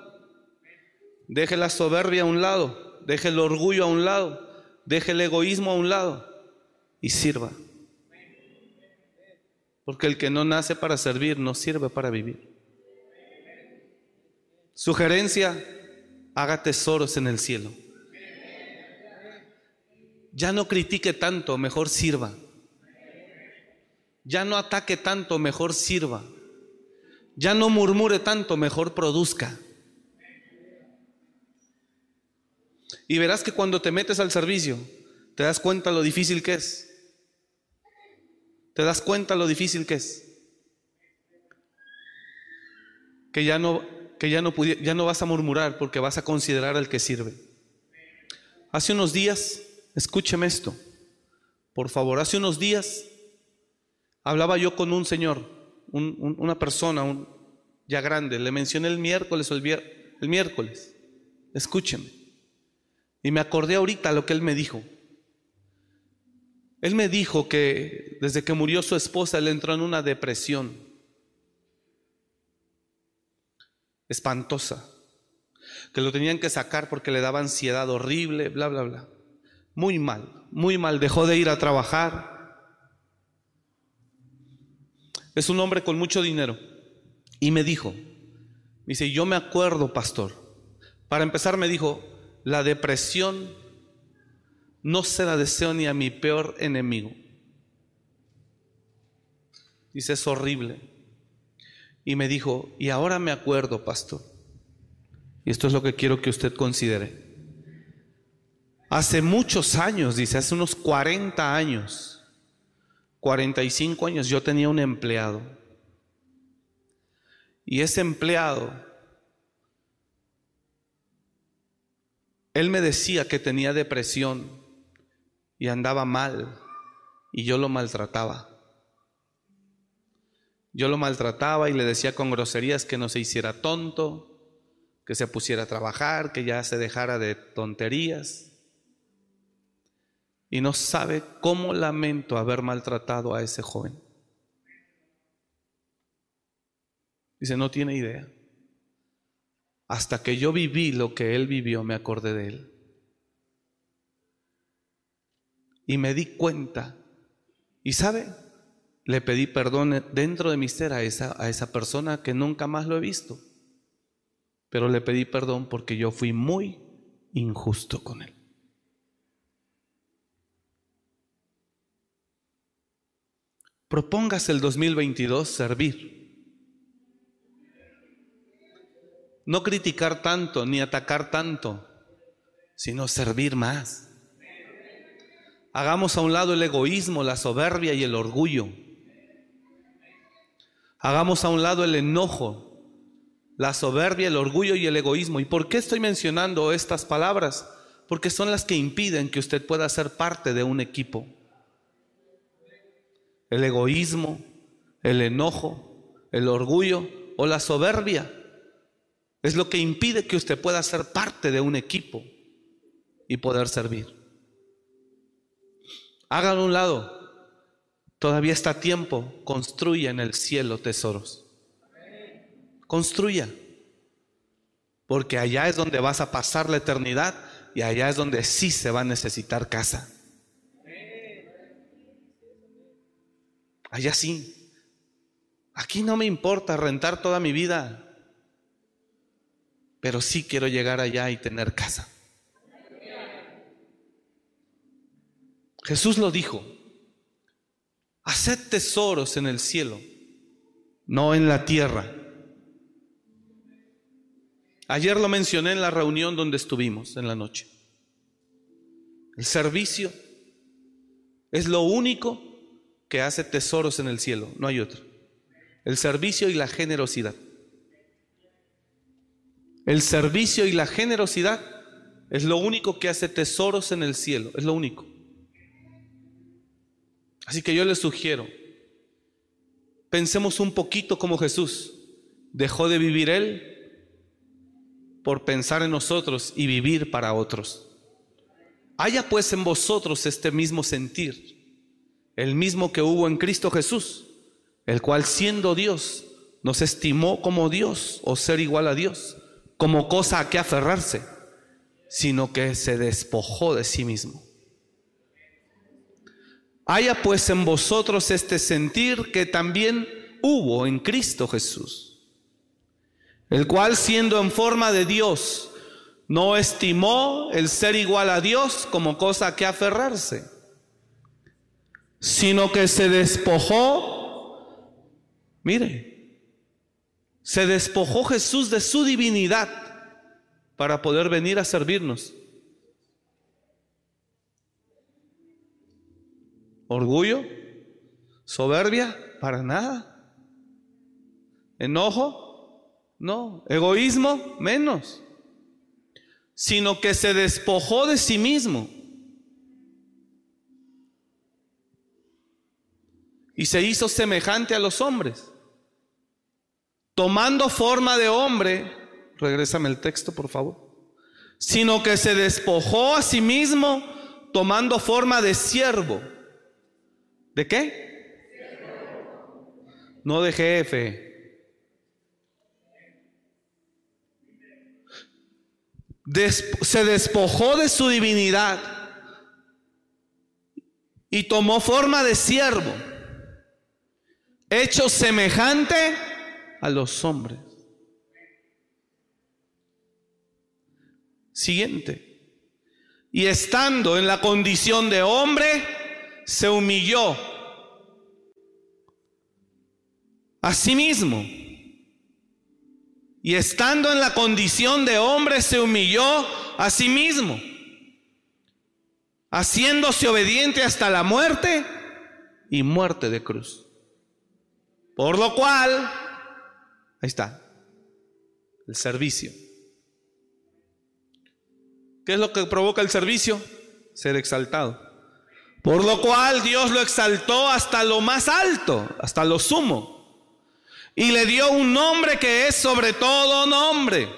Deje la soberbia a un lado. Deje el orgullo a un lado. Deje el egoísmo a un lado. Y sirva. Porque el que no nace para servir no sirve para vivir. Sugerencia, haga tesoros en el cielo. Ya no critique tanto, mejor sirva. Ya no ataque tanto, mejor sirva. Ya no murmure tanto, mejor produzca. Y verás que cuando te metes al servicio, te das cuenta lo difícil que es. Te das cuenta lo difícil que es. Que ya no, que ya no, ya no vas a murmurar porque vas a considerar al que sirve. Hace unos días, escúcheme esto, por favor, hace unos días Hablaba yo con un señor, una persona ya grande, le mencioné el miércoles o el, el miércoles. Escúcheme. Y me acordé ahorita lo que él me dijo. Él me dijo que desde que murió su esposa él entró en una depresión espantosa, que lo tenían que sacar porque le daba ansiedad horrible, bla, bla, bla. Muy mal, muy mal. Dejó de ir a trabajar, es un hombre con mucho dinero. Y me dijo, dice, yo me acuerdo, pastor. Para empezar me dijo, la depresión no se la deseo ni a mi peor enemigo. Dice, es horrible. Y me dijo, y ahora me acuerdo, pastor, y esto es lo que quiero que usted considere. Hace muchos años, dice, hace unos 40 años, 45 años, yo tenía un empleado. Y ese empleado, él me decía que tenía depresión y andaba mal y yo lo maltrataba. Yo lo maltrataba y le decía con groserías que no se hiciera tonto, que se pusiera a trabajar, que ya se dejara de tonterías. Y no sabe cómo lamento haber maltratado a ese joven. Dice, no tiene idea. Hasta que yo viví lo que él vivió, me acordé de él. Y me di cuenta. Y sabe, le pedí perdón dentro de mi ser a esa, a esa persona que nunca más lo he visto. Pero le pedí perdón porque yo fui muy injusto con él. Propóngase el 2022 servir. No criticar tanto ni atacar tanto, sino servir más. Hagamos a un lado el egoísmo, la soberbia y el orgullo. Hagamos a un lado el enojo, la soberbia, el orgullo y el egoísmo. ¿Y por qué estoy mencionando estas palabras? Porque son las que impiden que usted pueda ser parte de un equipo. El egoísmo, el enojo, el orgullo o la soberbia es lo que impide que usted pueda ser parte de un equipo y poder servir. Hágalo a un lado. Todavía está tiempo. Construya en el cielo tesoros. Construya. Porque allá es donde vas a pasar la eternidad y allá es donde sí se va a necesitar casa. Allá sí. Aquí no me importa rentar toda mi vida pero sí quiero llegar allá y tener casa. Jesús lo dijo, haced tesoros en el cielo, no en la tierra. Ayer lo mencioné en la reunión donde estuvimos en la noche. El servicio es lo único que hace tesoros en el cielo, no hay otro. El servicio y la generosidad. El servicio y la generosidad es lo único que hace tesoros en el cielo, es lo único. Así que yo les sugiero, pensemos un poquito como Jesús. Dejó de vivir Él por pensar en nosotros y vivir para otros. Haya pues en vosotros este mismo sentir, el mismo que hubo en Cristo Jesús, el cual siendo Dios, nos estimó como Dios o ser igual a Dios como cosa a que aferrarse, sino que se despojó de sí mismo. Haya pues en vosotros este sentir que también hubo en Cristo Jesús, el cual siendo en forma de Dios, no estimó el ser igual a Dios como cosa a que aferrarse, sino que se despojó, mire, se despojó Jesús de su divinidad para poder venir a servirnos. Orgullo, soberbia, para nada. Enojo, no. Egoísmo, menos. Sino que se despojó de sí mismo. Y se hizo semejante a los hombres tomando forma de hombre, regrésame el texto por favor, sino que se despojó a sí mismo tomando forma de siervo. ¿De qué? No de jefe. se despojó de su divinidad y tomó forma de siervo, hecho semejante a los hombres. Siguiente. y estando en la condición de hombre, se humilló a sí mismo. Y estando en la condición de hombre, se humilló a sí mismo, haciéndose obediente hasta la muerte y muerte de cruz. Por lo cual, ahí está, el servicio. ¿Qué es lo que provoca el servicio? Ser exaltado. Por lo cual Dios lo exaltó hasta lo más alto, hasta lo sumo. Y le dio un nombre que es sobre todo nombre.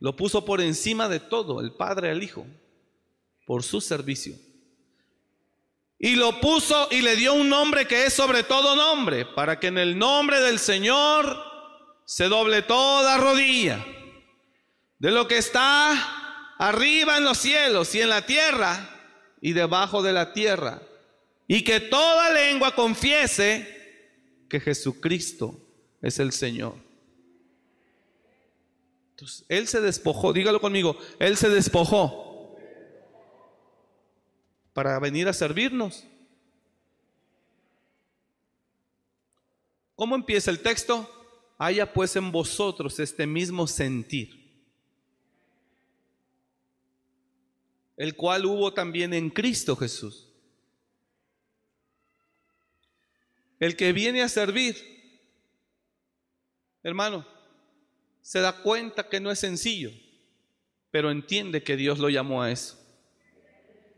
Lo puso por encima de todo, el Padre al Hijo, por su servicio. Y lo puso y le dio un nombre que es sobre todo nombre, para que en el nombre del Señor se doble toda rodilla. De lo que está arriba en los cielos y en la tierra y debajo de la tierra. Y que toda lengua confiese que Jesucristo es el Señor. Entonces, Él se despojó, dígalo conmigo, Él se despojó para venir a servirnos. ¿Cómo empieza el texto? Haya pues en vosotros este mismo sentir el cual hubo también en Cristo Jesús. El que viene a servir, hermano, se da cuenta que no es sencillo, pero entiende que Dios lo llamó a eso.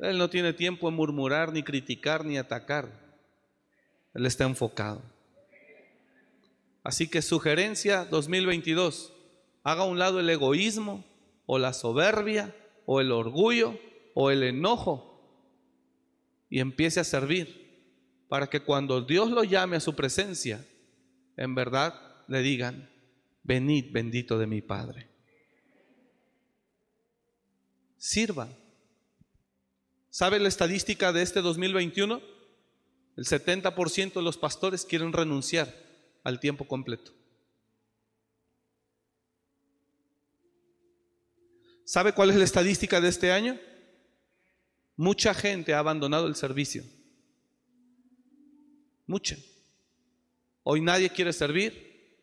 Él no tiene tiempo en murmurar, ni criticar, ni atacar. Él está enfocado. Así que sugerencia 2022, haga a un lado el egoísmo o la soberbia o el orgullo o el enojo y empiece a servir para que cuando Dios lo llame a su presencia, en verdad le digan, venid bendito de mi Padre. Sirva. ¿Sabe la estadística de este 2021? El 70% de los pastores quieren renunciar al tiempo completo. ¿Sabe cuál es la estadística de este año? Mucha gente ha abandonado el servicio. Mucha. Hoy nadie quiere servir,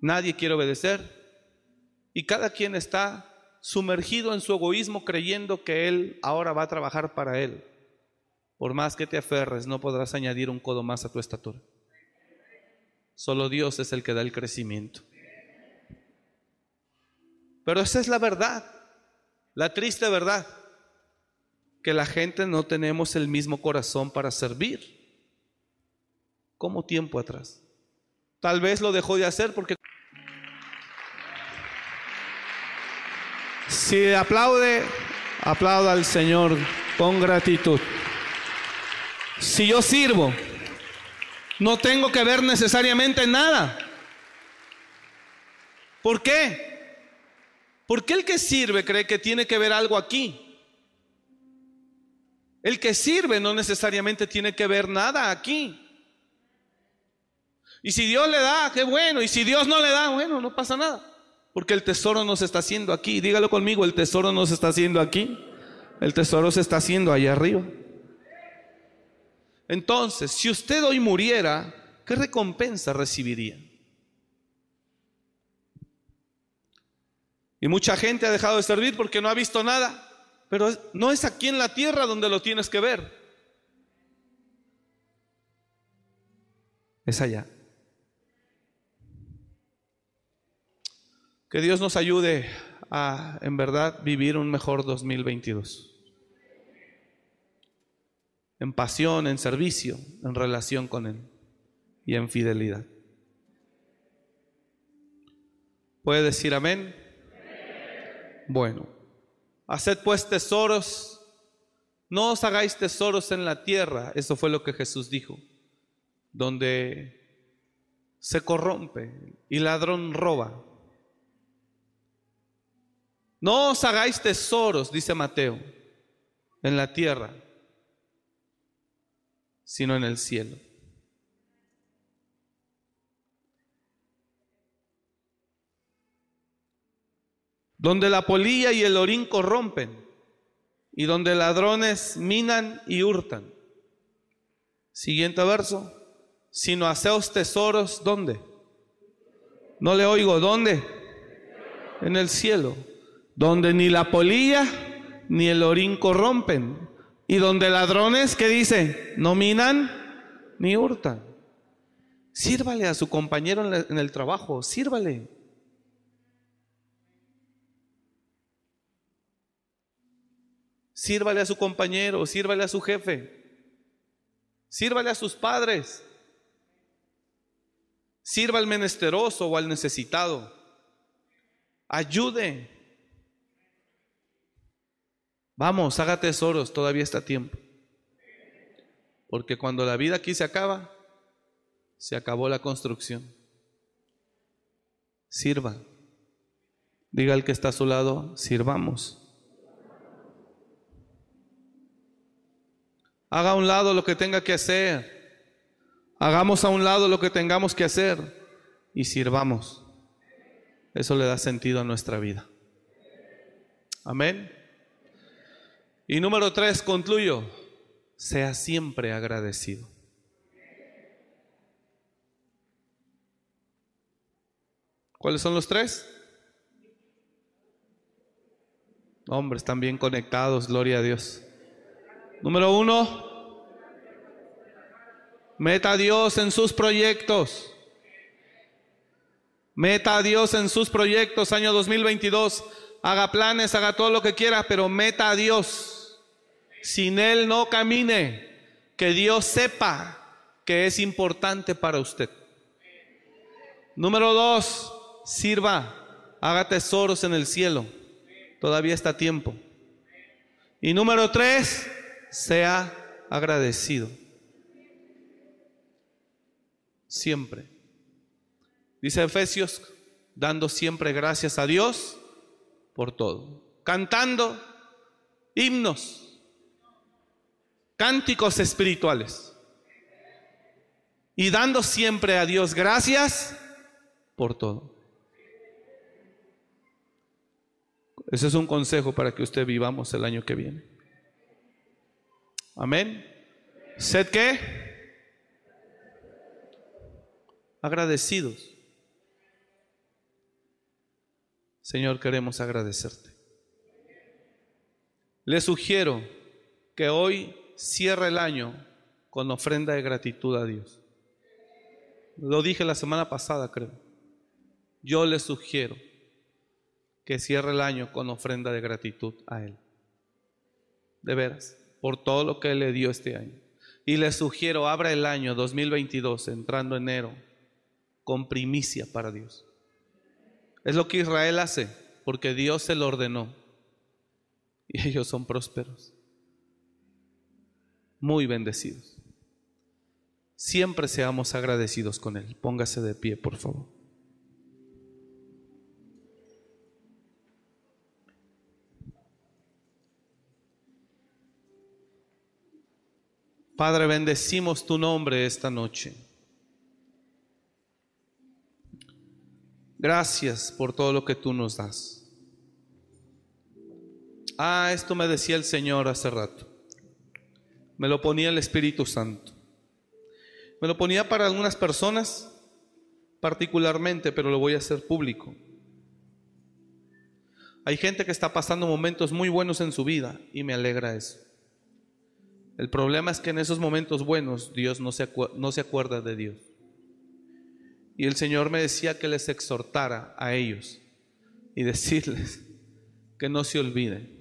nadie quiere obedecer y cada quien está sumergido en su egoísmo creyendo que Él ahora va a trabajar para Él. Por más que te aferres, no podrás añadir un codo más a tu estatura. Solo Dios es el que da el crecimiento. Pero esa es la verdad, la triste verdad que la gente no tenemos el mismo corazón para servir como tiempo atrás. Tal vez lo dejó de hacer porque... Si aplaude, aplauda al Señor con gratitud. Si yo sirvo, no tengo que ver necesariamente nada. ¿Por qué? Porque el que sirve cree que tiene que ver algo aquí. El que sirve no necesariamente tiene que ver nada aquí. Y si Dios le da, qué bueno. Y si Dios no le da, bueno, no pasa nada. Porque el tesoro no se está haciendo aquí. Dígalo conmigo, el tesoro no se está haciendo aquí. El tesoro se está haciendo allá arriba. Entonces, si usted hoy muriera, ¿qué recompensa recibiría? Y mucha gente ha dejado de servir porque no ha visto nada. Pero no es aquí en la tierra donde lo tienes que ver. Es allá. Que Dios nos ayude a, en verdad, vivir un mejor 2022. En pasión, en servicio, en relación con Él y en fidelidad. ¿Puede decir amén? Bueno. Haced pues tesoros, no os hagáis tesoros en la tierra, eso fue lo que Jesús dijo, donde se corrompe y ladrón roba. No os hagáis tesoros, dice Mateo, en la tierra, sino en el cielo. donde la polilla y el orín corrompen y donde ladrones minan y hurtan. Siguiente verso. Sino haceos tesoros, ¿dónde? No le oigo, ¿dónde? En el cielo. Donde ni la polilla ni el orín corrompen. Y donde ladrones, ¿qué dice? No minan ni hurtan. Sírvale a su compañero en el trabajo, sírvale. Sírvale a su compañero, sírvale a su jefe, sírvale a sus padres, sirva al menesteroso o al necesitado, ayude. Vamos, haga tesoros, todavía está tiempo. Porque cuando la vida aquí se acaba, se acabó la construcción. Sirva. Diga al que está a su lado, sirvamos. Haga a un lado lo que tenga que hacer. Hagamos a un lado lo que tengamos que hacer y sirvamos. Eso le da sentido a nuestra vida. Amén. Y número tres, concluyo. Sea siempre agradecido. ¿Cuáles son los tres? Hombres, están bien conectados, gloria a Dios. Número uno, meta a Dios en sus proyectos. Meta a Dios en sus proyectos, año 2022. Haga planes, haga todo lo que quiera, pero meta a Dios. Sin Él no camine. Que Dios sepa que es importante para usted. Número dos, sirva, haga tesoros en el cielo. Todavía está tiempo. Y número tres, sea agradecido. Siempre. Dice Efesios, dando siempre gracias a Dios por todo. Cantando himnos, cánticos espirituales. Y dando siempre a Dios gracias por todo. Ese es un consejo para que usted vivamos el año que viene. Amén. ¿Sed qué? Agradecidos. Señor, queremos agradecerte. Le sugiero que hoy cierre el año con ofrenda de gratitud a Dios. Lo dije la semana pasada, creo. Yo le sugiero que cierre el año con ofrenda de gratitud a Él. De veras por todo lo que Él le dio este año. Y le sugiero, abra el año 2022, entrando enero, con primicia para Dios. Es lo que Israel hace, porque Dios se lo ordenó. Y ellos son prósperos, muy bendecidos. Siempre seamos agradecidos con Él. Póngase de pie, por favor. Padre, bendecimos tu nombre esta noche. Gracias por todo lo que tú nos das. Ah, esto me decía el Señor hace rato. Me lo ponía el Espíritu Santo. Me lo ponía para algunas personas particularmente, pero lo voy a hacer público. Hay gente que está pasando momentos muy buenos en su vida y me alegra eso. El problema es que en esos momentos buenos Dios no se, no se acuerda de Dios. Y el Señor me decía que les exhortara a ellos y decirles que no se olviden.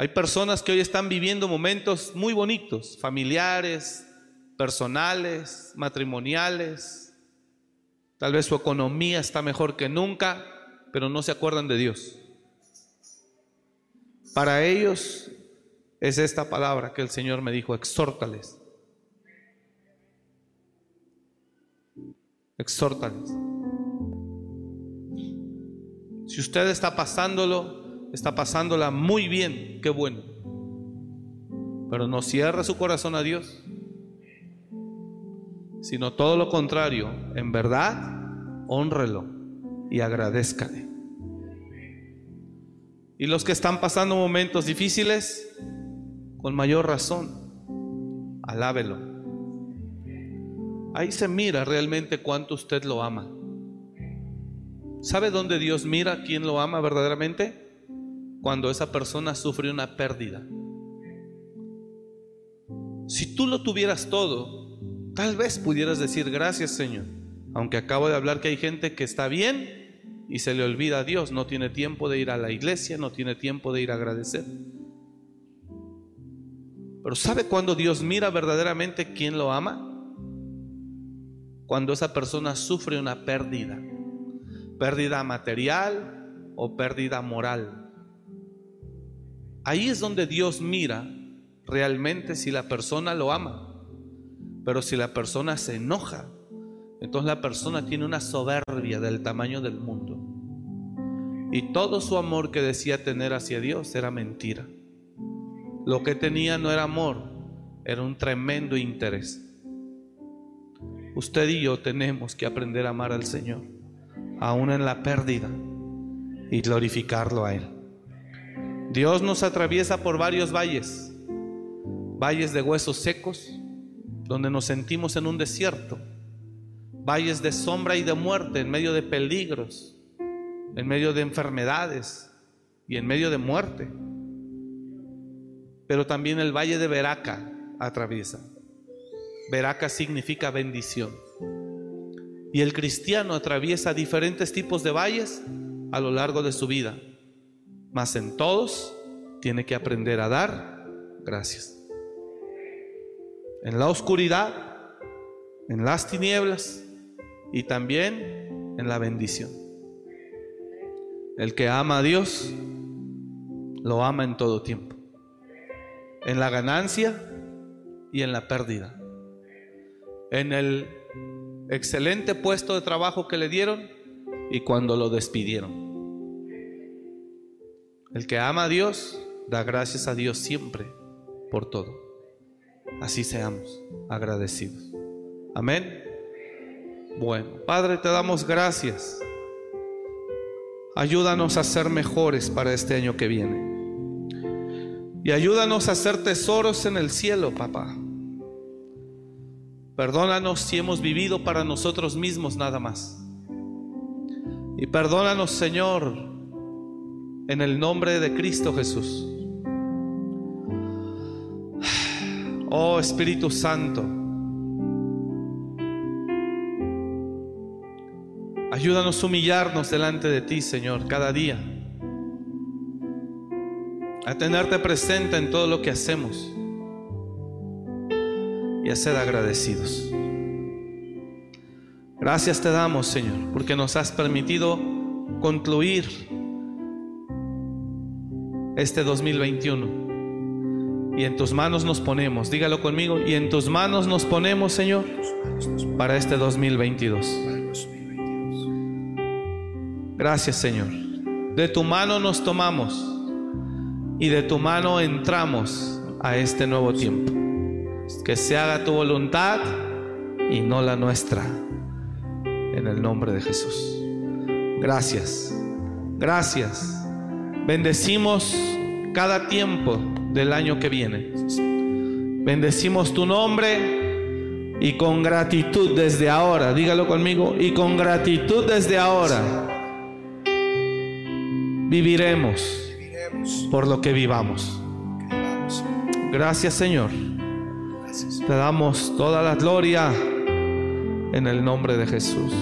Hay personas que hoy están viviendo momentos muy bonitos, familiares, personales, matrimoniales. Tal vez su economía está mejor que nunca, pero no se acuerdan de Dios. Para ellos es esta palabra que el Señor me dijo, exhórtales. Exhórtales. Si usted está pasándolo, está pasándola muy bien, qué bueno. Pero no cierre su corazón a Dios, sino todo lo contrario, en verdad, honrelo y agradezcale. Y los que están pasando momentos difíciles, con mayor razón, alábelo. Ahí se mira realmente cuánto usted lo ama. ¿Sabe dónde Dios mira quién lo ama verdaderamente? Cuando esa persona sufre una pérdida. Si tú lo tuvieras todo, tal vez pudieras decir gracias Señor. Aunque acabo de hablar que hay gente que está bien y se le olvida a Dios, no tiene tiempo de ir a la iglesia, no tiene tiempo de ir a agradecer. Pero ¿sabe cuándo Dios mira verdaderamente quién lo ama? Cuando esa persona sufre una pérdida, pérdida material o pérdida moral. Ahí es donde Dios mira realmente si la persona lo ama. Pero si la persona se enoja, entonces la persona tiene una soberbia del tamaño del mundo. Y todo su amor que decía tener hacia Dios era mentira. Lo que tenía no era amor, era un tremendo interés. Usted y yo tenemos que aprender a amar al Señor, aún en la pérdida, y glorificarlo a Él. Dios nos atraviesa por varios valles, valles de huesos secos, donde nos sentimos en un desierto, valles de sombra y de muerte, en medio de peligros, en medio de enfermedades y en medio de muerte. Pero también el valle de Veraca atraviesa. Veraca significa bendición. Y el cristiano atraviesa diferentes tipos de valles a lo largo de su vida. Mas en todos tiene que aprender a dar gracias. En la oscuridad, en las tinieblas y también en la bendición. El que ama a Dios, lo ama en todo tiempo. En la ganancia y en la pérdida. En el excelente puesto de trabajo que le dieron y cuando lo despidieron. El que ama a Dios, da gracias a Dios siempre por todo. Así seamos agradecidos. Amén. Bueno, Padre, te damos gracias. Ayúdanos a ser mejores para este año que viene. Y ayúdanos a hacer tesoros en el cielo, papá. Perdónanos si hemos vivido para nosotros mismos nada más. Y perdónanos, Señor, en el nombre de Cristo Jesús. Oh Espíritu Santo, ayúdanos a humillarnos delante de ti, Señor, cada día. A tenerte presente en todo lo que hacemos y a ser agradecidos. Gracias te damos, Señor, porque nos has permitido concluir este 2021. Y en tus manos nos ponemos, dígalo conmigo, y en tus manos nos ponemos, Señor, para este 2022. Gracias, Señor. De tu mano nos tomamos y de tu mano entramos a este nuevo tiempo. Que se haga tu voluntad y no la nuestra. En el nombre de Jesús. Gracias. Gracias. Bendecimos cada tiempo del año que viene. Bendecimos tu nombre y con gratitud desde ahora, dígalo conmigo, y con gratitud desde ahora viviremos por lo que vivamos. Gracias Señor. Te damos toda la gloria en el nombre de Jesús.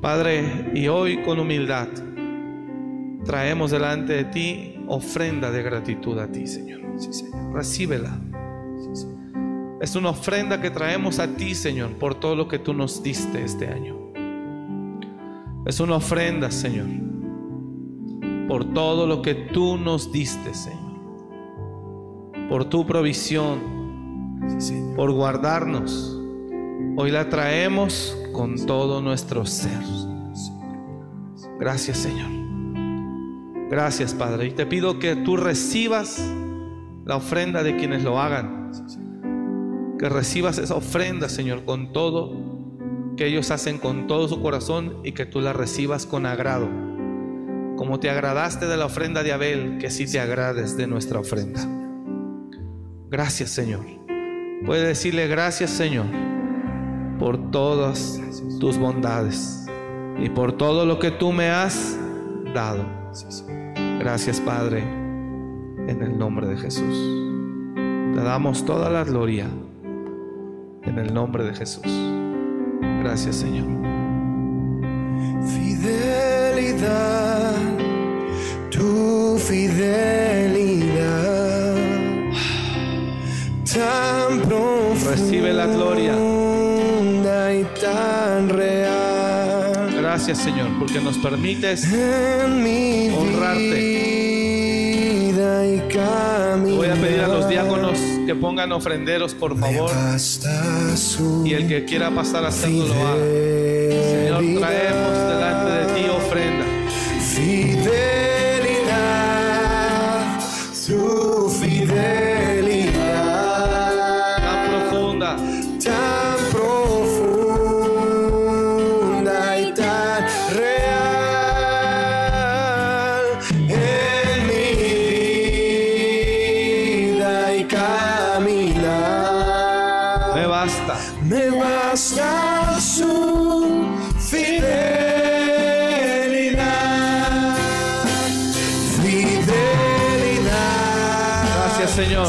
Padre, y hoy con humildad traemos delante de ti ofrenda de gratitud a ti, Señor. Recíbela. Es una ofrenda que traemos a ti, Señor, por todo lo que tú nos diste este año. Es una ofrenda, Señor, por todo lo que tú nos diste, Señor. Por tu provisión, por guardarnos. Hoy la traemos con todo nuestro ser. Gracias, Señor. Gracias, Padre. Y te pido que tú recibas la ofrenda de quienes lo hagan. Que recibas esa ofrenda, Señor, con todo, que ellos hacen con todo su corazón y que tú la recibas con agrado. como te agradaste de la ofrenda de Abel, que sí te agrades de nuestra ofrenda. Gracias, Señor. Puede decirle gracias, Señor, por todas tus bondades y por todo lo que tú me has dado. Gracias, Padre, en el nombre de Jesús. Te damos toda la gloria en el nombre de Jesús. Gracias, Señor. Fidelidad, tu fidelidad, tan profunda Recibe la gloria. y tan real Gracias, Señor, porque nos permites en mi Honrarte. vida y camino. Voy a pedir a los diáconos que pongan ofrenderos, por favor. Y el que quiera pasar a hacerlo lo haga. Señor, traemos delante de ti ofrenda. Fidelidad, Señor.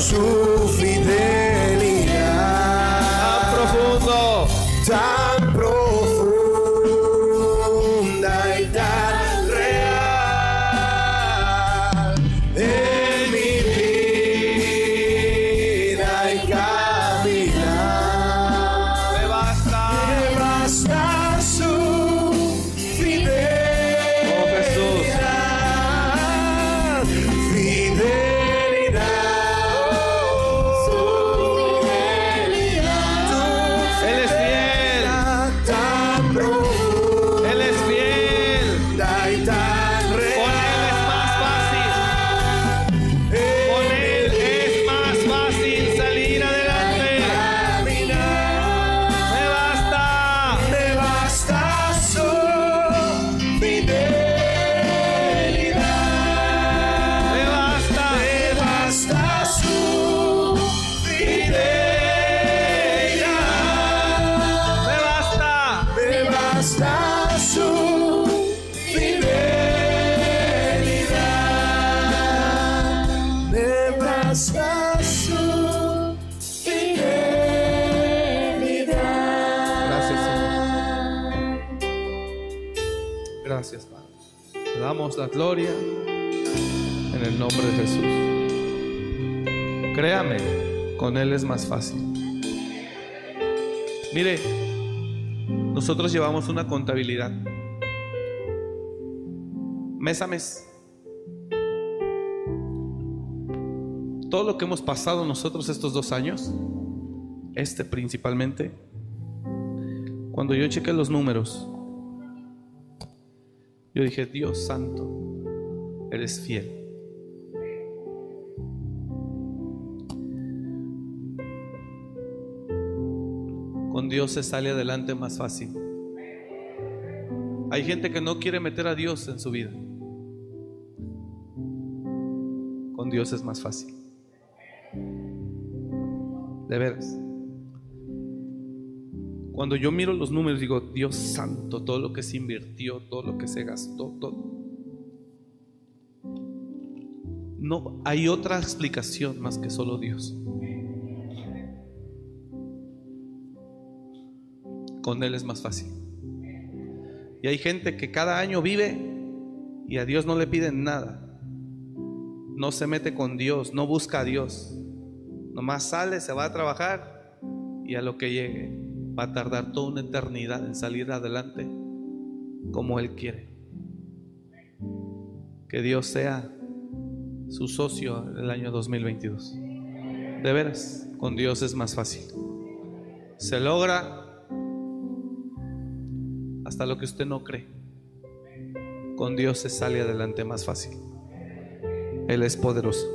Jesús. Créame, con Él es más fácil. Mire, nosotros llevamos una contabilidad. Mes a mes. Todo lo que hemos pasado nosotros estos dos años, este principalmente, cuando yo chequé los números, yo dije, Dios santo, eres fiel. Dios se sale adelante más fácil. Hay gente que no quiere meter a Dios en su vida. Con Dios es más fácil. De veras. Cuando yo miro los números, digo, Dios santo, todo lo que se invirtió, todo lo que se gastó, todo. No hay otra explicación más que solo Dios. Con Él es más fácil. Y hay gente que cada año vive y a Dios no le piden nada. No se mete con Dios, no busca a Dios. Nomás sale, se va a trabajar y a lo que llegue va a tardar toda una eternidad en salir adelante como Él quiere. Que Dios sea su socio en el año 2022. De veras, con Dios es más fácil. Se logra hasta lo que usted no cree. Con Dios se sale adelante más fácil. Él es poderoso.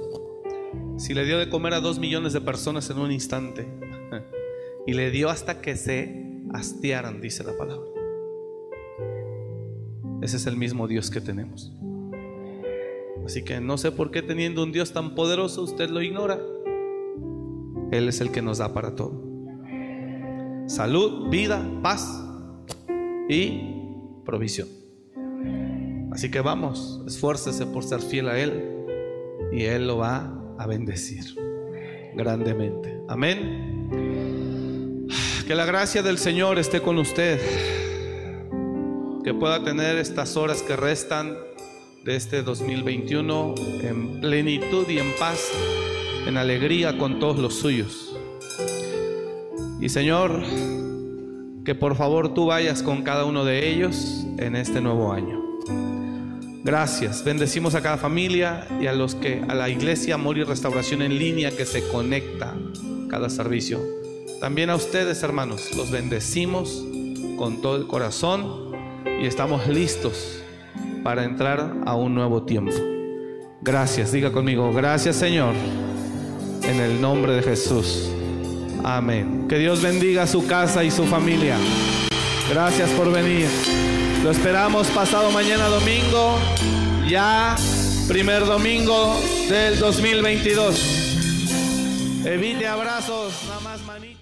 Si le dio de comer a dos millones de personas en un instante y le dio hasta que se hastiaran, dice la palabra. Ese es el mismo Dios que tenemos. Así que no sé por qué teniendo un Dios tan poderoso usted lo ignora. Él es el que nos da para todo. Salud, vida, paz y provisión. Así que vamos, esfuércese por ser fiel a Él y Él lo va a bendecir grandemente. Amén. Que la gracia del Señor esté con usted. Que pueda tener estas horas que restan de este 2021 en plenitud y en paz, en alegría con todos los suyos. Y Señor, que por favor tú vayas con cada uno de ellos en este nuevo año. Gracias. Bendecimos a cada familia y a los que a la iglesia Amor y Restauración en línea que se conecta cada servicio. También a ustedes, hermanos, los bendecimos con todo el corazón y estamos listos para entrar a un nuevo tiempo. Gracias, diga conmigo, gracias Señor, en el nombre de Jesús. Amén. Que Dios bendiga su casa y su familia. Gracias por venir. Lo esperamos pasado mañana domingo, ya primer domingo del 2022. Evite abrazos, nada más manita.